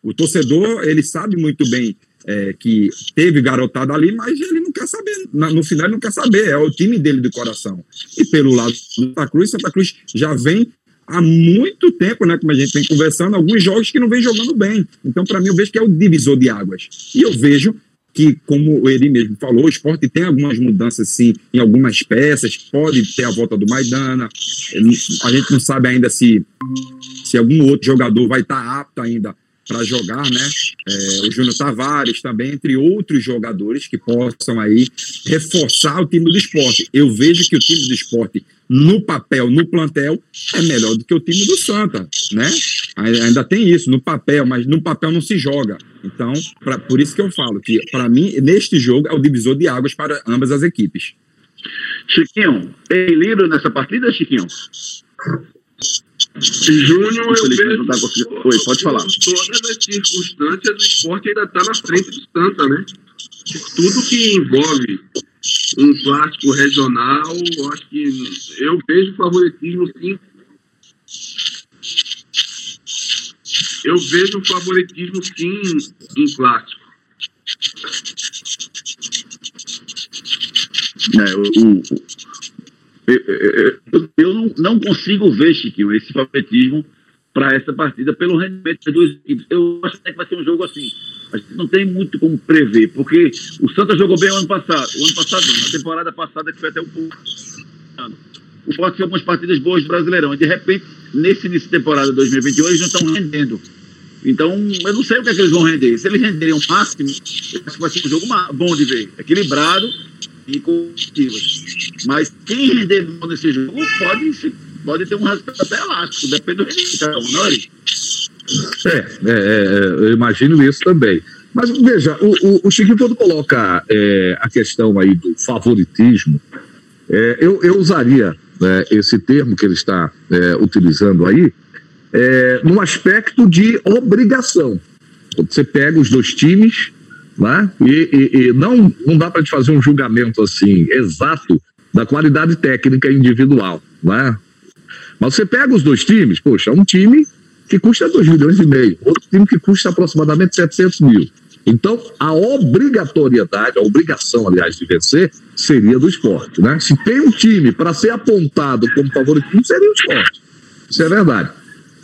O torcedor, ele sabe muito bem é, que teve garotada ali, mas ele não quer saber. No final, ele não quer saber. É o time dele do coração. E pelo lado do Santa Cruz, Santa Cruz já vem há muito tempo, né? Como a gente vem conversando, alguns jogos que não vem jogando bem. Então, para mim, eu vejo que é o divisor de águas. E eu vejo que, como ele mesmo falou, o esporte tem algumas mudanças, sim, em algumas peças, pode ter a volta do Maidana, a gente não sabe ainda se, se algum outro jogador vai estar apto ainda para jogar, né? É, o Júnior Tavares também, entre outros jogadores que possam aí reforçar o time do esporte. Eu vejo que o time do esporte, no papel, no plantel, é melhor do que o time do Santa, né? Ainda tem isso, no papel, mas no papel não se joga. Então, pra, por isso que eu falo que, para mim, neste jogo é o divisor de águas para ambas as equipes. Chiquinho, tem livro nessa partida, Chiquinho? Júnior, eu vejo. Tá Oi, pode falar. Todas as circunstâncias do esporte ainda está na frente do Santa, né? Tudo que envolve um clássico regional, eu acho que eu vejo favoritismo sim. Eu vejo favoritismo sim em clássico. É, o, eu, não, consigo ver, Chiquinho, esse favoritismo para essa partida pelo rendimento das duas equipes. Eu acho que vai ser um jogo assim. A gente não tem muito como prever, porque o Santa jogou bem o ano passado. O ano passado não, na temporada passada que foi até um pouco. O Forte fez algumas partidas boas do Brasileirão. E de repente, nesse início de temporada 2021, eles não estão rendendo. Então, eu não sei o que, é que eles vão render. Se eles renderem o máximo, acho que vai ser um jogo bom de ver. Equilibrado e competitivas. Mas quem render mal nesse jogo pode, pode ter um resultado até elástico, depende do rendimento, não é? É, é, é, eu imagino isso também. Mas veja, o, o, o Chiquinho, quando coloca é, a questão aí do favoritismo, é, eu, eu usaria né, esse termo que ele está é, utilizando aí é, no aspecto de obrigação. Quando você pega os dois times, né? E, e, e não, não dá para te fazer um julgamento assim exato da qualidade técnica individual. Né? Mas você pega os dois times, poxa, um time que custa 2 milhões e meio, outro time que custa aproximadamente 700 mil. Então, a obrigatoriedade, a obrigação, aliás, de vencer seria do esporte. Né? Se tem um time para ser apontado como favorito, seria o esporte. Isso é verdade.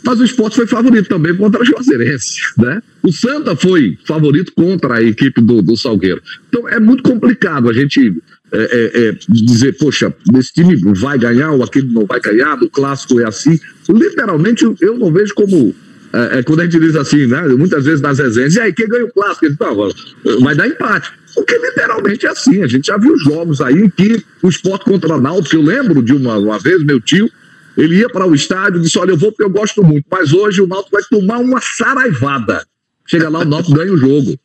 Mas o esporte foi favorito também contra a Juazeirense, né? O Santa foi favorito contra a equipe do, do Salgueiro. Então é muito complicado a gente é, é, é, dizer, poxa, esse time vai ganhar ou aquele não vai ganhar, do clássico é assim. Literalmente, eu não vejo como. É, é quando a gente diz assim, né? Muitas vezes nas resenhas, e aí, quem ganha o clássico? Ele fala, vai dar empate. Porque literalmente é assim. A gente já viu jogos aí em que o esporte contra o Náutico, eu lembro de uma, uma vez, meu tio, ele ia para o estádio e disse: Olha, eu vou porque eu gosto muito, mas hoje o Náutico vai tomar uma saraivada. Chega lá, o Náutico ganha o jogo.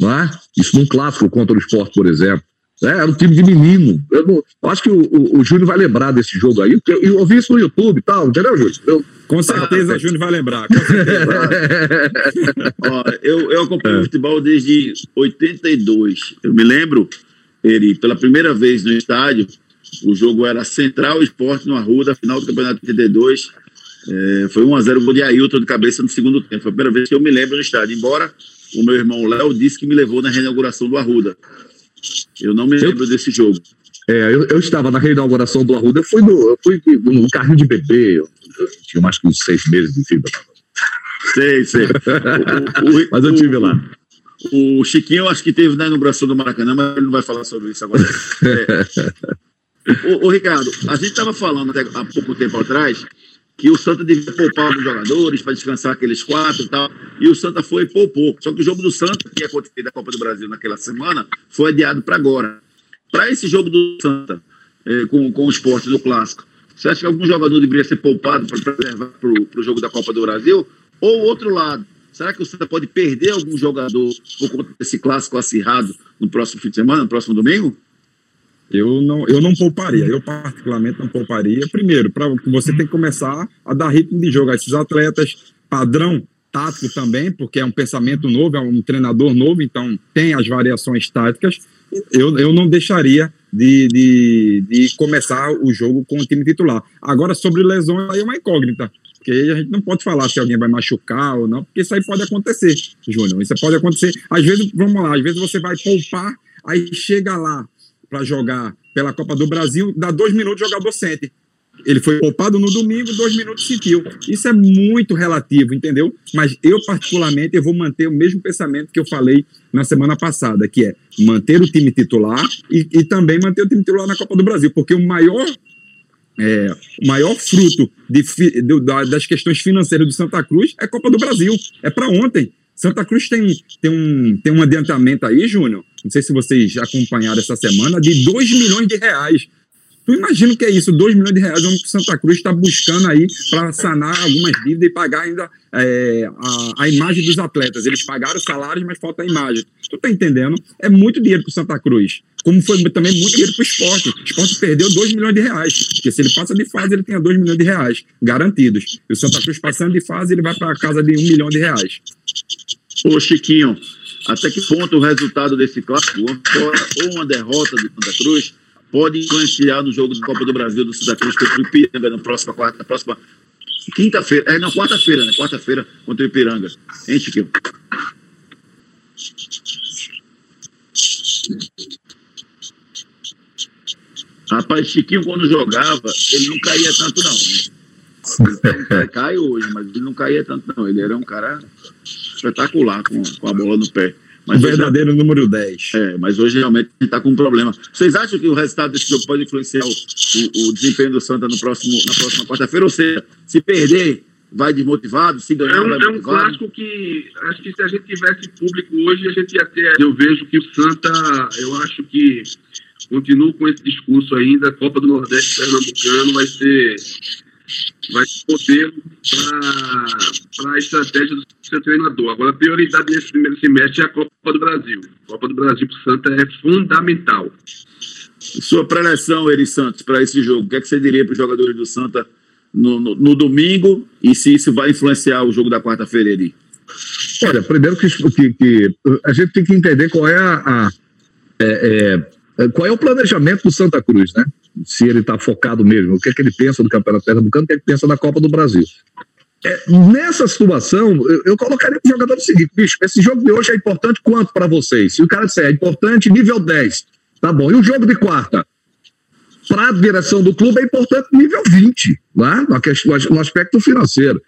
Não é? Isso num clássico contra o esporte, por exemplo. É, era um time de menino. Eu, não, eu acho que o, o, o, Júnior vai lembrar desse jogo aí. Eu, eu ouvi isso no YouTube e tal, entendeu, Júnior? Eu, com certeza ah, o Júnior vai lembrar. *laughs* Ó, eu, eu acompanho é. futebol desde 82. Eu me lembro, ele, pela primeira vez no estádio, o jogo era Central Esporte no Arruda, final do Campeonato 82. É, foi 1x0 o gol de Ailton de cabeça no segundo tempo. Foi a primeira vez que eu me lembro no estádio. Embora o meu irmão Léo disse que me levou na reinauguração do Arruda. Eu não me lembro eu, desse jogo. É, eu, eu, estava na reinauguração do Arruda. Eu fui no, eu fui no carrinho de bebê. Eu, tinha mais que uns seis meses de vida. Sei, sei. *laughs* O, o, mas eu tive lá. O Chiquinho, acho que teve na inauguração do Maracanã, mas ele não vai falar sobre isso agora. É. *laughs* Ô, ô, Ricardo, a gente estava falando até há pouco tempo atrás que o Santa devia poupar os jogadores para descansar aqueles quatro e tal, e o Santa foi e poupou. Só que o jogo do Santa, que ia acontecer da Copa do Brasil naquela semana, foi adiado para agora. Para esse jogo do Santa, é, com, com o esporte do Clássico, você acha que algum jogador deveria ser poupado para preservar para o jogo da Copa do Brasil? Ou outro lado, será que o Santa pode perder algum jogador por conta desse clássico acirrado no próximo fim de semana, no próximo domingo? Eu não, eu não pouparia, eu particularmente não pouparia. Primeiro, para você tem que começar a dar ritmo de jogo a esses atletas, padrão tático também, porque é um pensamento novo, é um treinador novo, então tem as variações táticas. Eu, eu não deixaria de, de, de começar o jogo com o time titular. Agora, sobre lesões, aí é uma incógnita porque a gente não pode falar se alguém vai machucar ou não, porque isso aí pode acontecer, Júnior. Isso pode acontecer. Às vezes, vamos lá, às vezes você vai poupar, aí chega lá, para jogar pela Copa do Brasil, dá dois minutos o jogador sente. Ele foi poupado no domingo, dois minutos sentiu. Isso é muito relativo, entendeu? Mas eu, particularmente, eu vou manter o mesmo pensamento que eu falei na semana passada, que é manter o time titular e, e também manter o time titular na Copa do Brasil, porque o maior é, o maior fruto de, de, das questões financeiras do Santa Cruz é Copa do Brasil. É para ontem. Santa Cruz tem, tem, um, tem um adiantamento aí, Júnior, não sei se vocês acompanharam essa semana, de 2 milhões de reais. Tu imagina o que é isso, 2 milhões de reais, onde o Santa Cruz está buscando aí para sanar algumas dívidas e pagar ainda é, a, a imagem dos atletas. Eles pagaram salários, mas falta a imagem. Tu tá entendendo? É muito dinheiro para o Santa Cruz. Como foi também muito dinheiro para o esporte. O esporte perdeu 2 milhões de reais. Porque se ele passa de fase, ele tem 2 milhões de reais garantidos. E o Santa Cruz passando de fase, ele vai para casa de 1 um milhão de reais. Ô, Chiquinho, até que ponto o resultado desse clássico, ou uma derrota do Santa Cruz, pode influenciar no jogo da Copa do Brasil do Santa Cruz contra o Ipiranga na próxima quarta, na próxima quinta-feira, é, não, quarta-feira, né? Quarta-feira contra o Ipiranga. Hein, Chiquinho? Rapaz, Chiquinho, quando jogava, ele não caía tanto, não. Né? Ele cai hoje, mas ele não caía tanto, não. Ele era um cara espetacular com, com a bola no pé. Mas o verdadeiro hoje, número 10. É, mas hoje realmente está com um problema. Vocês acham que o resultado desse jogo pode influenciar o, o, o desempenho do Santa no próximo, na próxima quarta-feira? Ou seja, se perder, vai desmotivado, se ganhar, é um, vai É um clássico que acho que se a gente tivesse público hoje, a gente ia ter. Eu vejo que o Santa, eu acho que continua com esse discurso ainda, Copa do Nordeste Pernambucano vai ser vai ser modelo para a estratégia do seu treinador. Agora, a prioridade nesse primeiro semestre é a Copa do Brasil. A Copa do Brasil para o Santa é fundamental. Sua preleção, Eri Santos, para esse jogo, o que, é que você diria para os jogadores do Santa no, no, no, domingo e se isso vai influenciar o jogo da quarta-feira, Eri? Olha, primeiro que, que, que, a gente tem que entender qual é a, a é, é, qual é o planejamento do Santa Cruz, né? Se ele está focado mesmo, o que é que ele pensa do Campeonato Pernambucano, o que é que pensa da Copa do Brasil. É, nessa situação, eu, eu colocaria o jogador o seguinte: bicho, esse jogo de hoje é importante quanto para vocês? Se o cara disser é importante nível 10, tá bom. E o jogo de quarta? Para a direção do clube é importante nível 20, né? no, no aspecto financeiro.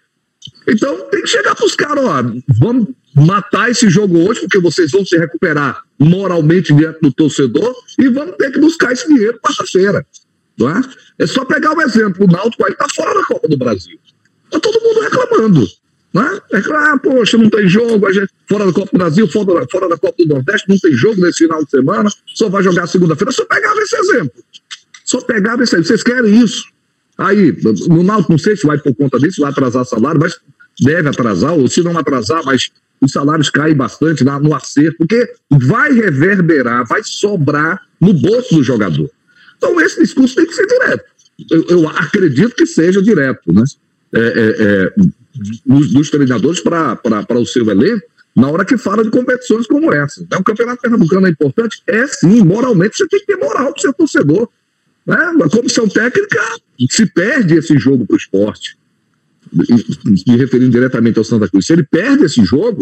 Então tem que chegar para os caras: ó, vamos matar esse jogo hoje, porque vocês vão se recuperar moralmente diante do torcedor e vamos ter que buscar esse dinheiro quarta-feira. Não é? é só pegar o um exemplo, o Náutico aí está fora da Copa do Brasil. Está todo mundo reclamando. Não é? Reclamar, ah, poxa, não tem jogo, a gente, fora da Copa do Brasil, fora, fora da Copa do Nordeste, não tem jogo nesse final de semana, só vai jogar segunda-feira. Só pegava esse exemplo. Só pegava esse exemplo. Vocês querem isso? Aí, no Náutico, não sei se vai por conta disso, vai atrasar salário, mas deve atrasar, ou se não atrasar, mas os salários caem bastante no acerto, porque vai reverberar, vai sobrar no bolso do jogador. Então, esse discurso tem que ser direto. Eu, eu acredito que seja direto, né? É, é, é, dos, treinadores para o seu elenco, na hora que fala de competições como essa. Então, o Campeonato Pernambucano é importante? É sim, moralmente você tem que ter moral para ser torcedor. Né? A comissão técnica se perde esse jogo para o esporte me referindo diretamente ao Santa Cruz, se ele perde esse jogo,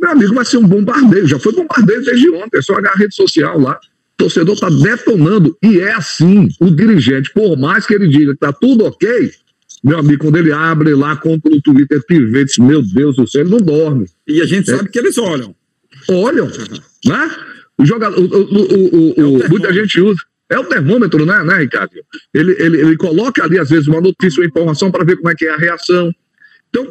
meu amigo vai ser um bombardeio. Já foi bombardeio desde ontem, é só olhar a rede social lá. O torcedor está detonando. E é assim: o dirigente, por mais que ele diga que está tudo ok, meu amigo, quando ele abre lá, compra no Twitter, diz, meu Deus do céu, ele não dorme. E a gente é. sabe que eles olham. Olham, né? O jogador, o, o, o, é muita gente usa. É o termômetro, né, né Ricardo? Ele, ele, ele coloca ali, às vezes, uma notícia ou informação para ver como é que é a reação. Então,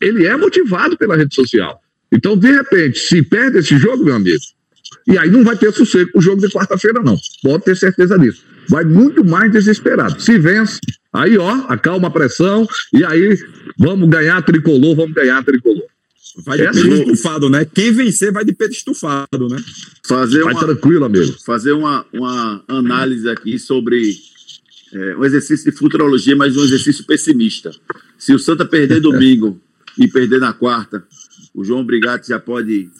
ele é motivado pela rede social. Então, de repente, se perde esse jogo, meu amigo, e aí não vai ter sossego o jogo de quarta-feira, não. Pode ter certeza disso. Vai muito mais desesperado. Se vence, aí, ó, acalma a pressão, e aí vamos ganhar tricolor, vamos ganhar tricolor. Vai de é peito assim. estufado, né? Quem vencer vai de peito estufado, né? Fazer vai uma, tranquilo, amigo. Fazer uma, uma análise aqui sobre é, um exercício de futurologia, mas um exercício pessimista. Se o Santa perder *laughs* domingo e perder na quarta, o João Brigatti já pode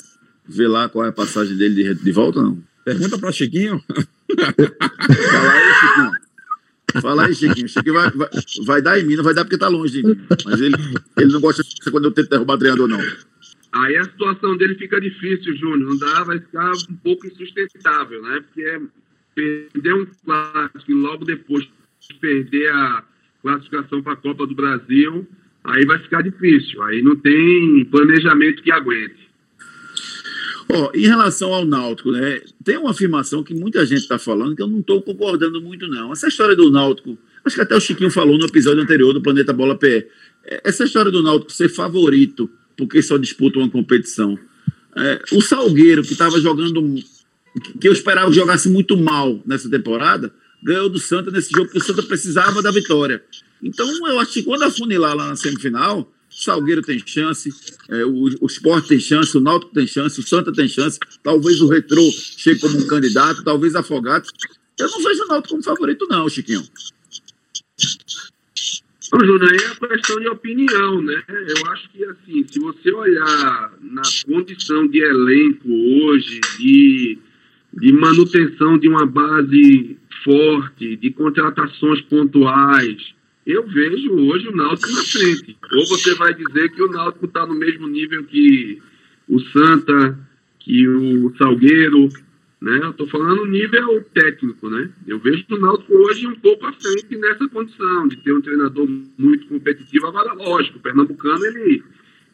ver lá qual é a passagem dele de, de volta, não? Pergunta para Chiquinho. Fala aí, Chiquinho. Fala aí, Chiquinho. Chiquinho vai, vai, vai, dar em mim, não vai dar porque tá longe de mim. Mas ele, ele não gosta quando eu tento derrubar treinador, não. Aí a situação dele fica difícil, Júnior. Não dá, vai ficar um pouco insustentável, né? Porque é perder um clássico e logo depois perder a classificação para a Copa do Brasil, aí vai ficar difícil. Aí não tem planejamento que aguente. Oh, em relação ao Náutico, né, tem uma afirmação que muita gente está falando que eu não estou concordando muito, não. Essa história do Náutico, acho que até o Chiquinho falou no episódio anterior do Planeta Bola PE. É, essa história do Náutico ser favorito porque só disputa uma competição. É, o Salgueiro, que estava jogando, que eu esperava que jogasse muito mal nessa temporada, ganhou do Santa nesse jogo, porque o Santa precisava da vitória. Então, eu acho que quando afunilar lá na semifinal, Salgueiro tem chance, é, o, o Sport tem chance, o Náutico tem chance, o Santa tem chance, talvez o Retrô chegue como um candidato, talvez Afogados. Eu não vejo o Náutico como favorito, não, Chiquinho. Ô, Júnior, aí é questão de opinião, né? Eu acho que, assim, se você olhar na condição de elenco hoje, de, de manutenção de uma base forte, de contratações pontuais, eu vejo hoje o Náutico na frente. Ou você vai dizer que o Náutico está no mesmo nível que o Santa, que o Salgueiro, né? Eu estou falando nível técnico, né? Eu vejo o Náutico hoje um pouco à frente nessa condição de ter um treinador muito competitivo. Agora, lógico, o Pernambucano ele,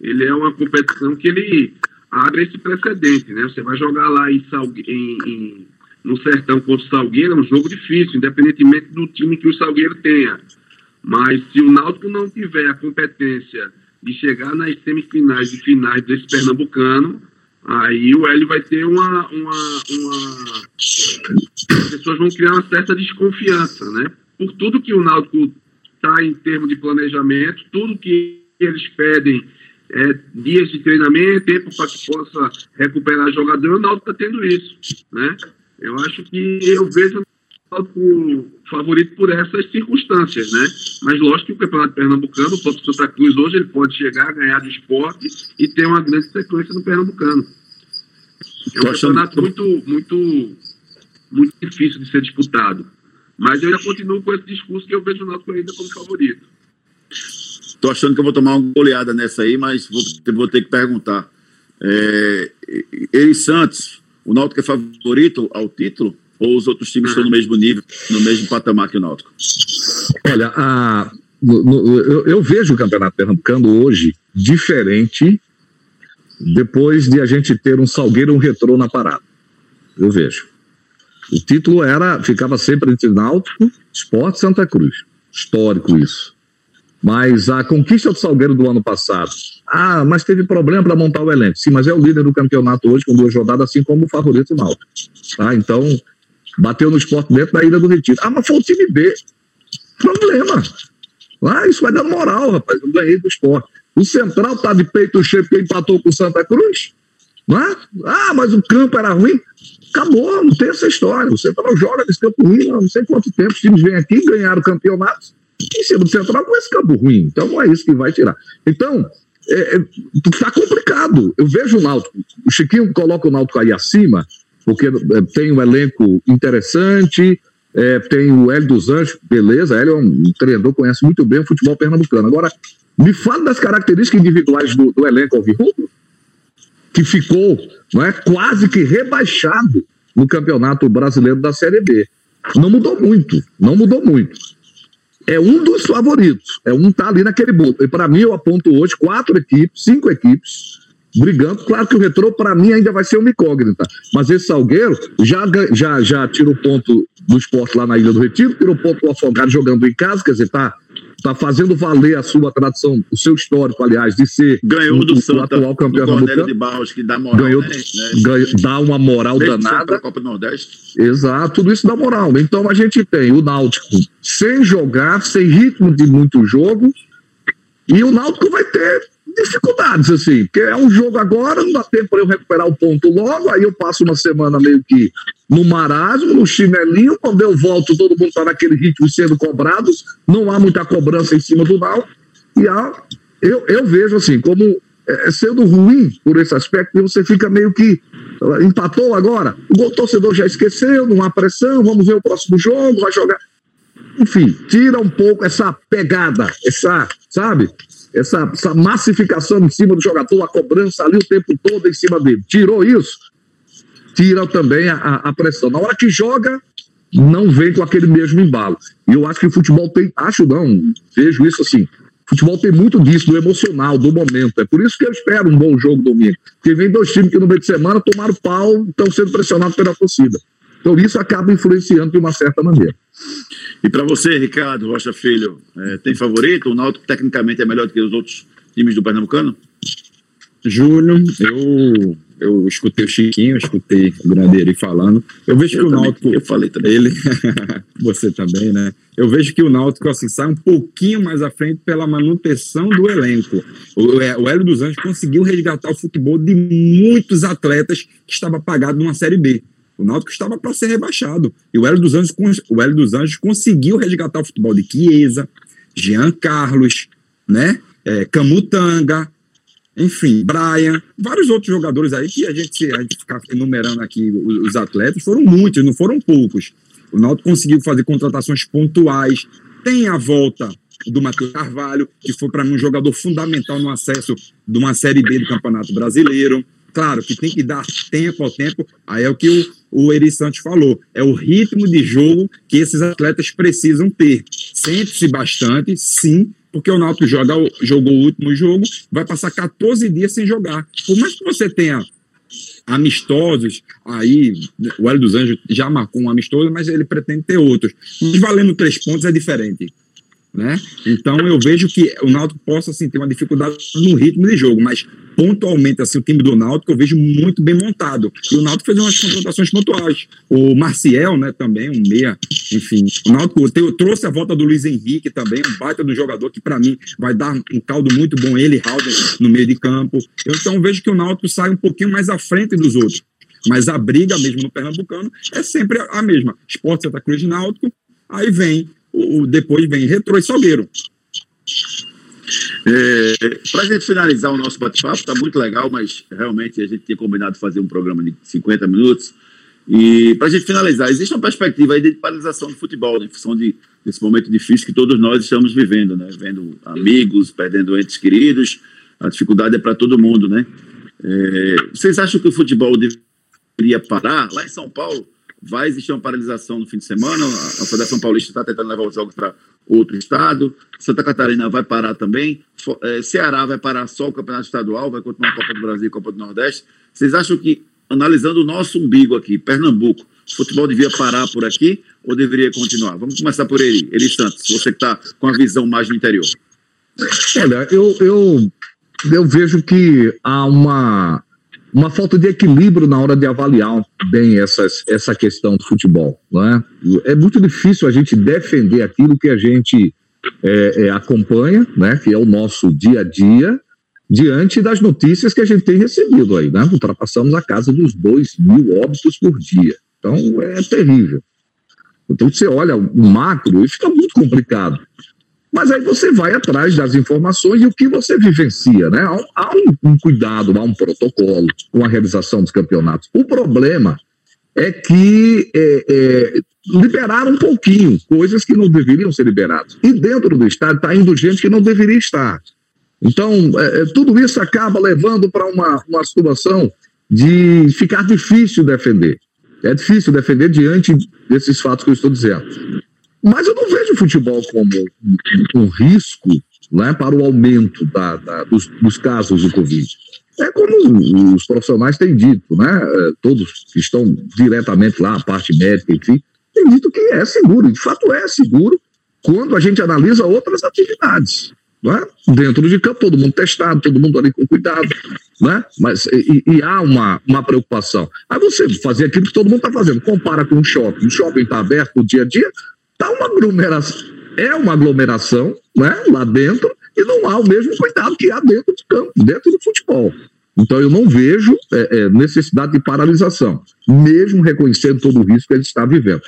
ele é uma competição que ele abre esse precedente, né? Você vai jogar lá em, em, em no Sertão contra o Salgueiro é um jogo difícil, independentemente do time que o Salgueiro tenha. Mas se o Náutico não tiver a competência de chegar nas semifinais e finais desse Pernambucano, aí o Hélio vai ter uma, uma, uma. As pessoas vão criar uma certa desconfiança, né? Por tudo que o Náutico está em termos de planejamento, tudo que eles pedem é, dias de treinamento, tempo para que possa recuperar jogador, o Náutico está tendo isso, né? Eu acho que eu vejo favorito por essas circunstâncias, né? Mas lógico que o Campeonato Pernambucano, o próprio Santa Cruz hoje, ele pode chegar, ganhar do esporte e ter uma grande sequência no Pernambucano. É um campeonato muito, muito, muito difícil de ser disputado. Mas eu ainda continuo com esse discurso que eu vejo o Náutico ainda como favorito. Tô achando que eu vou tomar uma goleada nessa aí, mas vou, vou ter que perguntar. É, Eri Santos, o Náutico é favorito ao título? Ou os outros times estão no mesmo nível, no mesmo patamar que o Náutico? Olha, a, no, no, eu, eu, vejo o Campeonato Pernambucano hoje diferente depois de a gente ter um Salgueiro um retrô na parada. Eu vejo. O título era, ficava sempre entre Náutico, Esporte Santa Cruz. Histórico isso. Mas a conquista do Salgueiro do ano passado. Ah, mas teve problema para montar o elenco. Sim, mas é o líder do campeonato hoje com duas rodadas, assim como o favorito Náutico. Tá? Então, bateu no esporte dentro da Ilha do Retiro. Ah, mas foi o time B. Problema. Ah, isso vai dando moral, rapaz. Eu ganhei do esporte. O Central tá de peito cheio porque empatou com o Santa Cruz. Não é? Ah, mas o campo era ruim. Acabou, não tem essa história. O Central joga nesse campo ruim, não sei quanto tempo. Os times vêm aqui, ganharam campeonatos em cima do Central com esse campo ruim. Então não é isso que vai tirar. Então, é, é, tá complicado. Eu vejo o Náutico. O Chiquinho coloca o Náutico aí acima, porque é, tem um elenco interessante, é, tem o Hélio dos Anjos, beleza, Hélio é um treinador, conhece muito bem o futebol pernambucano. Agora, me fala das características individuais do, do elenco que ficou não é, quase que rebaixado no Campeonato Brasileiro da Série B. Não mudou muito, não mudou muito. É um dos favoritos, é um tá ali naquele bolo. E para mim eu aponto hoje quatro equipes, cinco equipes brigando. Claro que o retrô, para mim, ainda vai ser uma incógnita. Mas esse Salgueiro já, já, já tira o ponto do esporte lá na Ilha do Retiro, tirou o ponto do Afogado jogando em casa, quer dizer, tá está fazendo valer a sua tradição, o seu histórico, aliás, de ser ganhou do o Santa, atual campeão do de Barros, que dá moral, ganhou, né? ganhou, dá uma moral Desde danada. Copa do Nordeste. Exato, tudo isso dá moral. Então a gente tem o Náutico sem jogar, sem ritmo de muito jogo, e o Náutico vai ter dificuldades, assim, porque é um jogo agora, não dá tempo para eu recuperar o ponto logo, aí eu passo uma semana meio que no marasmo, no chinelinho, quando eu volto, todo mundo está naquele ritmo sendo cobrados, não há muita cobrança em cima do Náutico, e há, eu, eu vejo assim, como é, sendo ruim por esse aspecto, você fica meio que empatou agora, o torcedor já esqueceu, não há pressão, vamos ver o próximo jogo, vai jogar. Enfim, tira um pouco essa pegada, essa, sabe? Essa, essa massificação em cima do jogador, a cobrança ali o tempo todo em cima dele. Tirou isso, tira também a, a pressão. Na hora que joga, não vem com aquele mesmo embalo. E eu acho que o futebol tem, acho não, vejo isso assim. O futebol tem muito disso, do emocional, do momento. É por isso que eu espero um bom jogo domingo. Porque vem dois times que no meio de semana tomaram pau, estão sendo pressionados pela torcida. Então isso acaba influenciando de uma certa maneira. E para você, Ricardo Rocha Filho, é, tem favorito? O Náutico tecnicamente é melhor do que os outros times do Pernambucano? Júnior, eu, eu escutei o Chiquinho, escutei o Grandeiro falando. Eu vejo eu que o Náutico. Eu falei também. Ele, *laughs* você também, né? Eu vejo que o Náutico assim, sai um pouquinho mais à frente pela manutenção do elenco. O, é, o Hélio dos Anjos conseguiu resgatar o futebol de muitos atletas que estava apagado numa Série B. O Náutico estava para ser rebaixado. E o Hélio dos Anjos, o Hélio dos Anjos conseguiu resgatar o futebol de Chiesa, Jean Carlos, né? É, Camutanga, enfim, Brian, vários outros jogadores aí que a gente, a gente ficar enumerando aqui os atletas, foram muitos, não foram poucos. O Náutico conseguiu fazer contratações pontuais, tem a volta do Matheus Carvalho, que foi para mim um jogador fundamental no acesso de uma Série B do Campeonato Brasileiro. Claro que tem que dar tempo ao tempo, aí é o que o, o Eri Santos falou, é o ritmo de jogo que esses atletas precisam ter. Sente-se bastante, sim, porque o Náutico joga, jogou o último jogo, vai passar 14 dias sem jogar. Por mais que você tenha amistosos, aí o Hélio dos Anjos já marcou um amistoso, mas ele pretende ter outros. Mas valendo três pontos é diferente. Né? Então eu vejo que o Náutico possa assim, ter uma dificuldade no ritmo de jogo, mas pontualmente assim, o time do Náutico eu vejo muito bem montado. E o Náutico fez umas contratações pontuais. O Marcial, né, também, um meia, enfim. O Náutico trouxe a volta do Luiz Henrique também, um baita do jogador que para mim vai dar um caldo muito bom, ele e no meio de campo. Eu, então vejo que o Náutico sai um pouquinho mais à frente dos outros. Mas a briga mesmo no Pernambucano é sempre a mesma. Esporte Santa Cruz Náutico, aí vem o, depois vem Retrô e Salgueiro. É, Para a gente finalizar o nosso bate-papo, está muito legal, mas realmente a gente tinha combinado fazer um programa de 50 minutos. E para a gente finalizar, existe uma perspectiva aí de paralisação do futebol, né, em função de, desse momento difícil que todos nós estamos vivendo, né? Vendo amigos, perdendo entes queridos, a dificuldade é para todo mundo, né? É, vocês acham que o futebol deveria parar? Lá em São Paulo, vai existir uma paralisação no fim de semana. A Federação Paulista está tentando levar os jogos para outro estado. Santa Catarina vai parar também. É, Ceará vai parar só o Campeonato Estadual, vai continuar a Copa do Brasil e a Copa do Nordeste. Vocês acham que analisando o nosso umbigo aqui, Pernambuco. O futebol devia parar por aqui ou deveria continuar? Vamos começar por ele, Eli Santos, você que está com a visão mais do interior. Olha, eu, eu, eu vejo que há uma, uma falta de equilíbrio na hora de avaliar bem essas, essa questão do futebol. Não é? é muito difícil a gente defender aquilo que a gente é, é, acompanha, né, que é o nosso dia a dia, diante das notícias que a gente tem recebido aí. Né? Ultrapassamos a casa dos 2 mil óbitos por dia. Então é terrível. Então você olha o macro e fica muito complicado. Mas aí você vai atrás das informações e o que você vivencia, né? Há, um, um, cuidado, há um protocolo com a realização dos campeonatos. O problema é que é, é, liberaram um pouquinho coisas que não deveriam ser liberadas. E dentro do Estado está indo gente que não deveria estar. Então, é, é tudo isso acaba levando para uma, uma situação de ficar difícil defender. É difícil defender diante desses fatos que eu estou dizendo. Mas eu não vejo o futebol como um, risco né, para o aumento da, da, dos, dos, casos do Covid. É como os profissionais têm dito, né? É, todos que estão diretamente lá, a parte médica, enfim, têm dito que é seguro. De fato, é seguro quando a gente analisa outras atividades. Né? Dentro de campo, todo mundo testado, todo mundo ali com cuidado, né? Mas, e, e, há uma, uma preocupação. Aí você fazer aquilo que todo mundo está fazendo, compara com um shopping. O shopping está aberto no dia a dia, está uma aglomeração, é uma aglomeração né, lá dentro, e não há o mesmo cuidado que há dentro de campo, dentro do futebol. Então eu não vejo é, é, necessidade de paralisação, mesmo reconhecendo todo o risco que a gente está vivendo.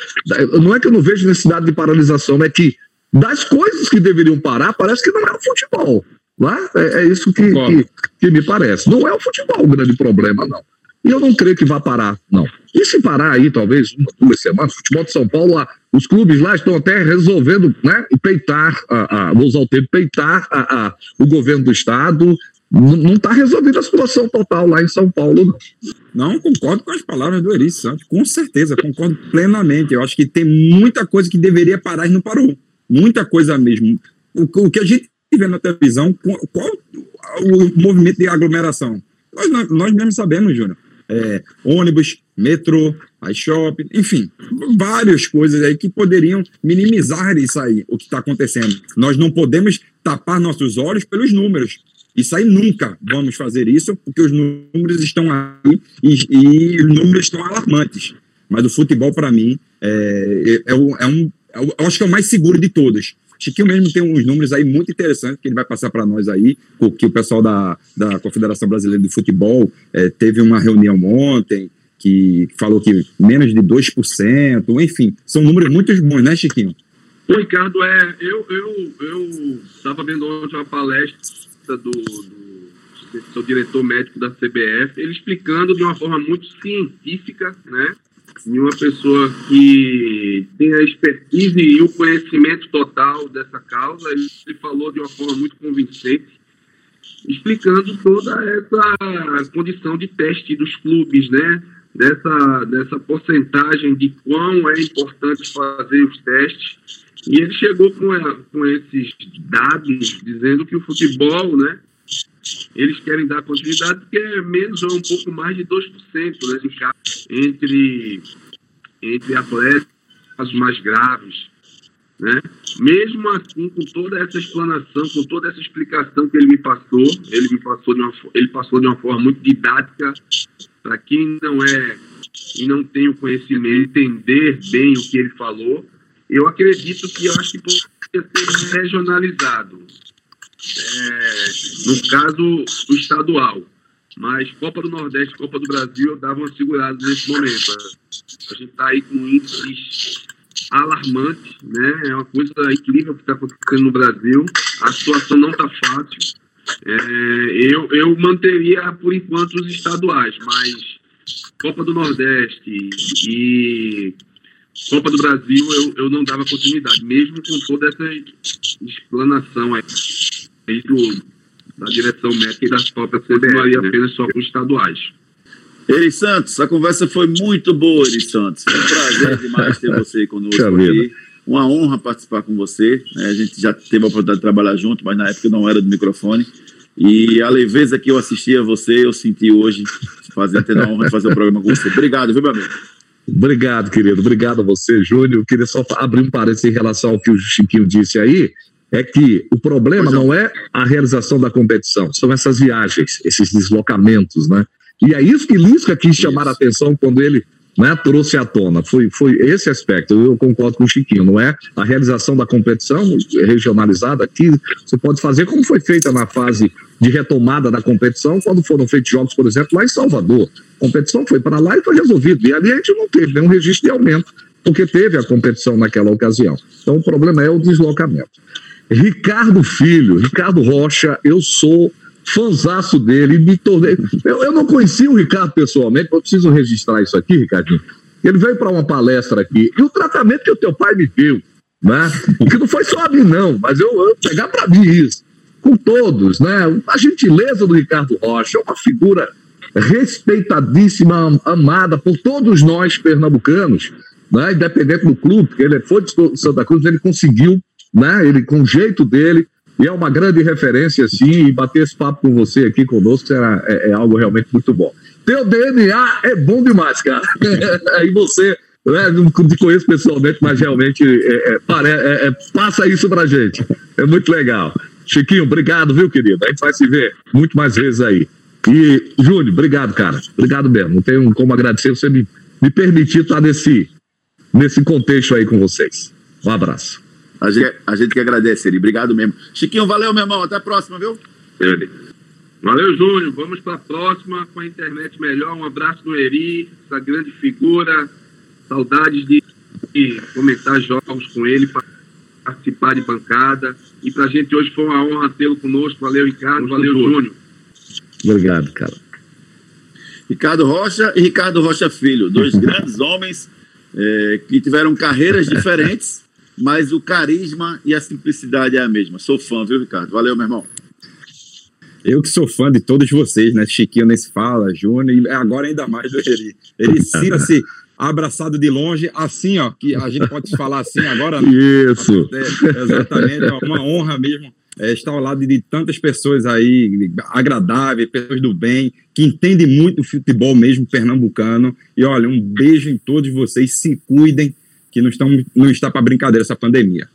Não é que eu não vejo necessidade de paralisação, é que das coisas que deveriam parar, parece que não é o futebol. Né? É, é isso que, que, que, me parece. Não é o futebol o grande problema, não. E eu não creio que vá parar, não. E se parar aí, talvez, uma, duas semanas, futebol de São Paulo, lá, os clubes lá estão até resolvendo né, peitar, a, a, vou usar o termo, peitar a, a, o governo do Estado. Não está resolvida a situação total lá em São Paulo, não. Não, concordo com as palavras do Eri Santos, com certeza, concordo plenamente. Eu acho que tem muita coisa que deveria parar e não parou muita coisa mesmo. O, o que a gente vê na televisão, qual o movimento de aglomeração? Nós, nós mesmo sabemos, Júnior. É, ônibus, metrô, shopping, enfim, várias coisas aí que poderiam minimizar isso aí, o que está acontecendo. Nós não podemos tapar nossos olhos pelos números. Isso aí nunca vamos fazer isso, porque os números estão aí e, os números estão alarmantes. Mas o futebol, para mim, é, é, é, um, eu acho que é o mais seguro de todos. Chiquinho mesmo tem uns números aí muito interessantes que ele vai passar para nós aí, que o pessoal da, da Confederação Brasileira de Futebol é, teve uma reunião ontem que falou que menos de 2%, enfim, são números muito bons, né, Chiquinho? O Ricardo, é, eu eu estava vendo ontem uma palestra do, do seu diretor médico da CBF, ele explicando de uma forma muito científica, né, de uma pessoa que tem a expertise e o conhecimento total dessa causa. Ele falou de uma forma muito convincente, explicando toda essa condição de teste dos clubes, né? Dessa, dessa porcentagem de quão é importante fazer os testes. E ele chegou com, com esses dados dizendo que o futebol, né? Eles querem dar continuidade porque é menos ou um pouco mais de 2% né, entre, entre atletas mais graves. Né? Mesmo assim, com toda essa explanação, com toda essa explicação que ele me passou, ele me passou de uma, ele passou de uma forma muito didática para quem não é e não tem o conhecimento entender bem o que ele falou. Eu acredito que eu acho que poderia ser regionalizado é, no caso, o estadual. Mas Copa do Nordeste, Copa do Brasil, eu dava segurada nesse momento. A gente está aí com índices alarmantes, né? É uma coisa incrível que está acontecendo no Brasil. A situação não está fácil. É, eu, eu manteria, por enquanto, os estaduais, mas Copa do Nordeste e Copa do Brasil eu, eu não dava continuidade, mesmo com toda essa explanação aí do, da direção médica e das próprias continuaria né? apenas só com estaduais. Eri Santos, a conversa foi muito boa, Eri Santos. É um prazer *laughs* demais ter você conosco aqui. Uma honra participar com você. Né? A gente já teve a oportunidade de trabalhar junto, mas na época não era do microfone. E a leveza que eu assisti a você, eu senti hoje, fazer, tendo a honra de fazer o programa com você. Obrigado, viu, meu amigo? Obrigado, querido. Obrigado a você, Júnior. Eu queria só abrir um parênteses em relação ao que o Chiquinho disse aí. É que o problema não é a realização da competição, são essas viagens, esses deslocamentos, né? E é isso que Lisca quis chamar a atenção quando ele né, trouxe à tona. Foi, foi esse aspecto. Eu concordo com o Chiquinho. Não é a realização da competição regionalizada aqui. Você pode fazer como foi feita na fase de retomada da competição, quando foram feitos jogos, por exemplo, lá em Salvador. A competição foi para lá e foi resolvido. E ali a gente não teve nenhum registro de aumento, porque teve a competição naquela ocasião. Então o problema é o deslocamento. Ricardo Filho, Ricardo Rocha, eu sou fanzaço dele, me tornei. Eu, eu não conhecia o Ricardo pessoalmente, eu preciso registrar isso aqui, Ricardinho. Ele veio para uma palestra aqui, e o tratamento que o teu pai me deu, né? Que não foi só a mim, não, mas eu, eu pegar para mim isso, com todos, né? A gentileza do Ricardo Rocha, é uma figura respeitadíssima, amada por todos nós pernambucanos, né? Independente do clube, porque ele foi de Santa Cruz, ele conseguiu, né? Ele com o jeito dele, e é uma grande referência, sim, e bater esse papo com você aqui conosco é, é, algo realmente muito bom. Teu DNA é bom demais, cara. *laughs* e você, né, não te conheço pessoalmente, mas realmente é, é, é, é, passa isso pra gente. É muito legal. Chiquinho, obrigado, viu, querido? A gente vai se ver muito mais vezes aí. E, Júnior, obrigado, cara. Obrigado mesmo. Não tenho como agradecer você me, me permitir estar nesse, nesse contexto aí com vocês. Um abraço. A gente, a gente que agradece ele. Obrigado mesmo. Chiquinho, valeu, meu irmão. Até a próxima, viu? Valeu, Júnior. Vamos para a próxima com a internet melhor. Um abraço do Eri, essa grande figura. Saudades de, comentar jogos com ele, participar de bancada. E para a gente hoje foi uma honra tê-lo conosco. Valeu, Ricardo. Valeu, Júnior. Obrigado, cara. Ricardo Rocha e Ricardo Rocha Filho, dois *laughs* grandes homens é, que tiveram carreiras diferentes mas o carisma e a simplicidade é a mesma. Sou fã, viu, Ricardo? Valeu, meu irmão. Eu que sou fã de todos vocês, né? Chiquinho nem se fala, Júnior, e agora ainda mais do Eri. Ele sinta-se *laughs* abraçado de longe, assim, ó, que a gente pode falar assim agora. Né? Isso. É, exatamente, é uma honra mesmo é, estar ao lado de tantas pessoas aí agradáveis, pessoas do bem, que entendem muito o futebol mesmo pernambucano. E olha, um beijo em todos vocês, se cuidem, que não, estão, não está para brincadeira essa pandemia.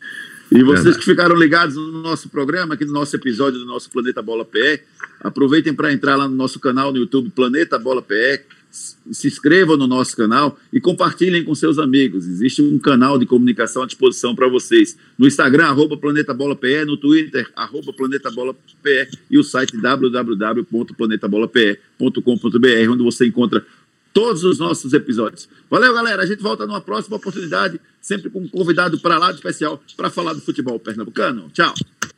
E vocês que ficaram ligados no nosso programa, aqui no nosso episódio do nosso Planeta Bola PE, aproveitem para entrar lá no nosso canal no YouTube Planeta Bola PE, se inscrevam no nosso canal e compartilhem com seus amigos. Existe um canal de comunicação à disposição para vocês. No Instagram, arroba Planeta Bola PE, no Twitter, arroba Planeta Bola PE e o site www.planetabolapE.com.br, onde você encontra todos os nossos episódios. Valeu, galera. A gente volta numa próxima oportunidade, sempre com um convidado para lá de especial para falar do futebol pernambucano. Tchau.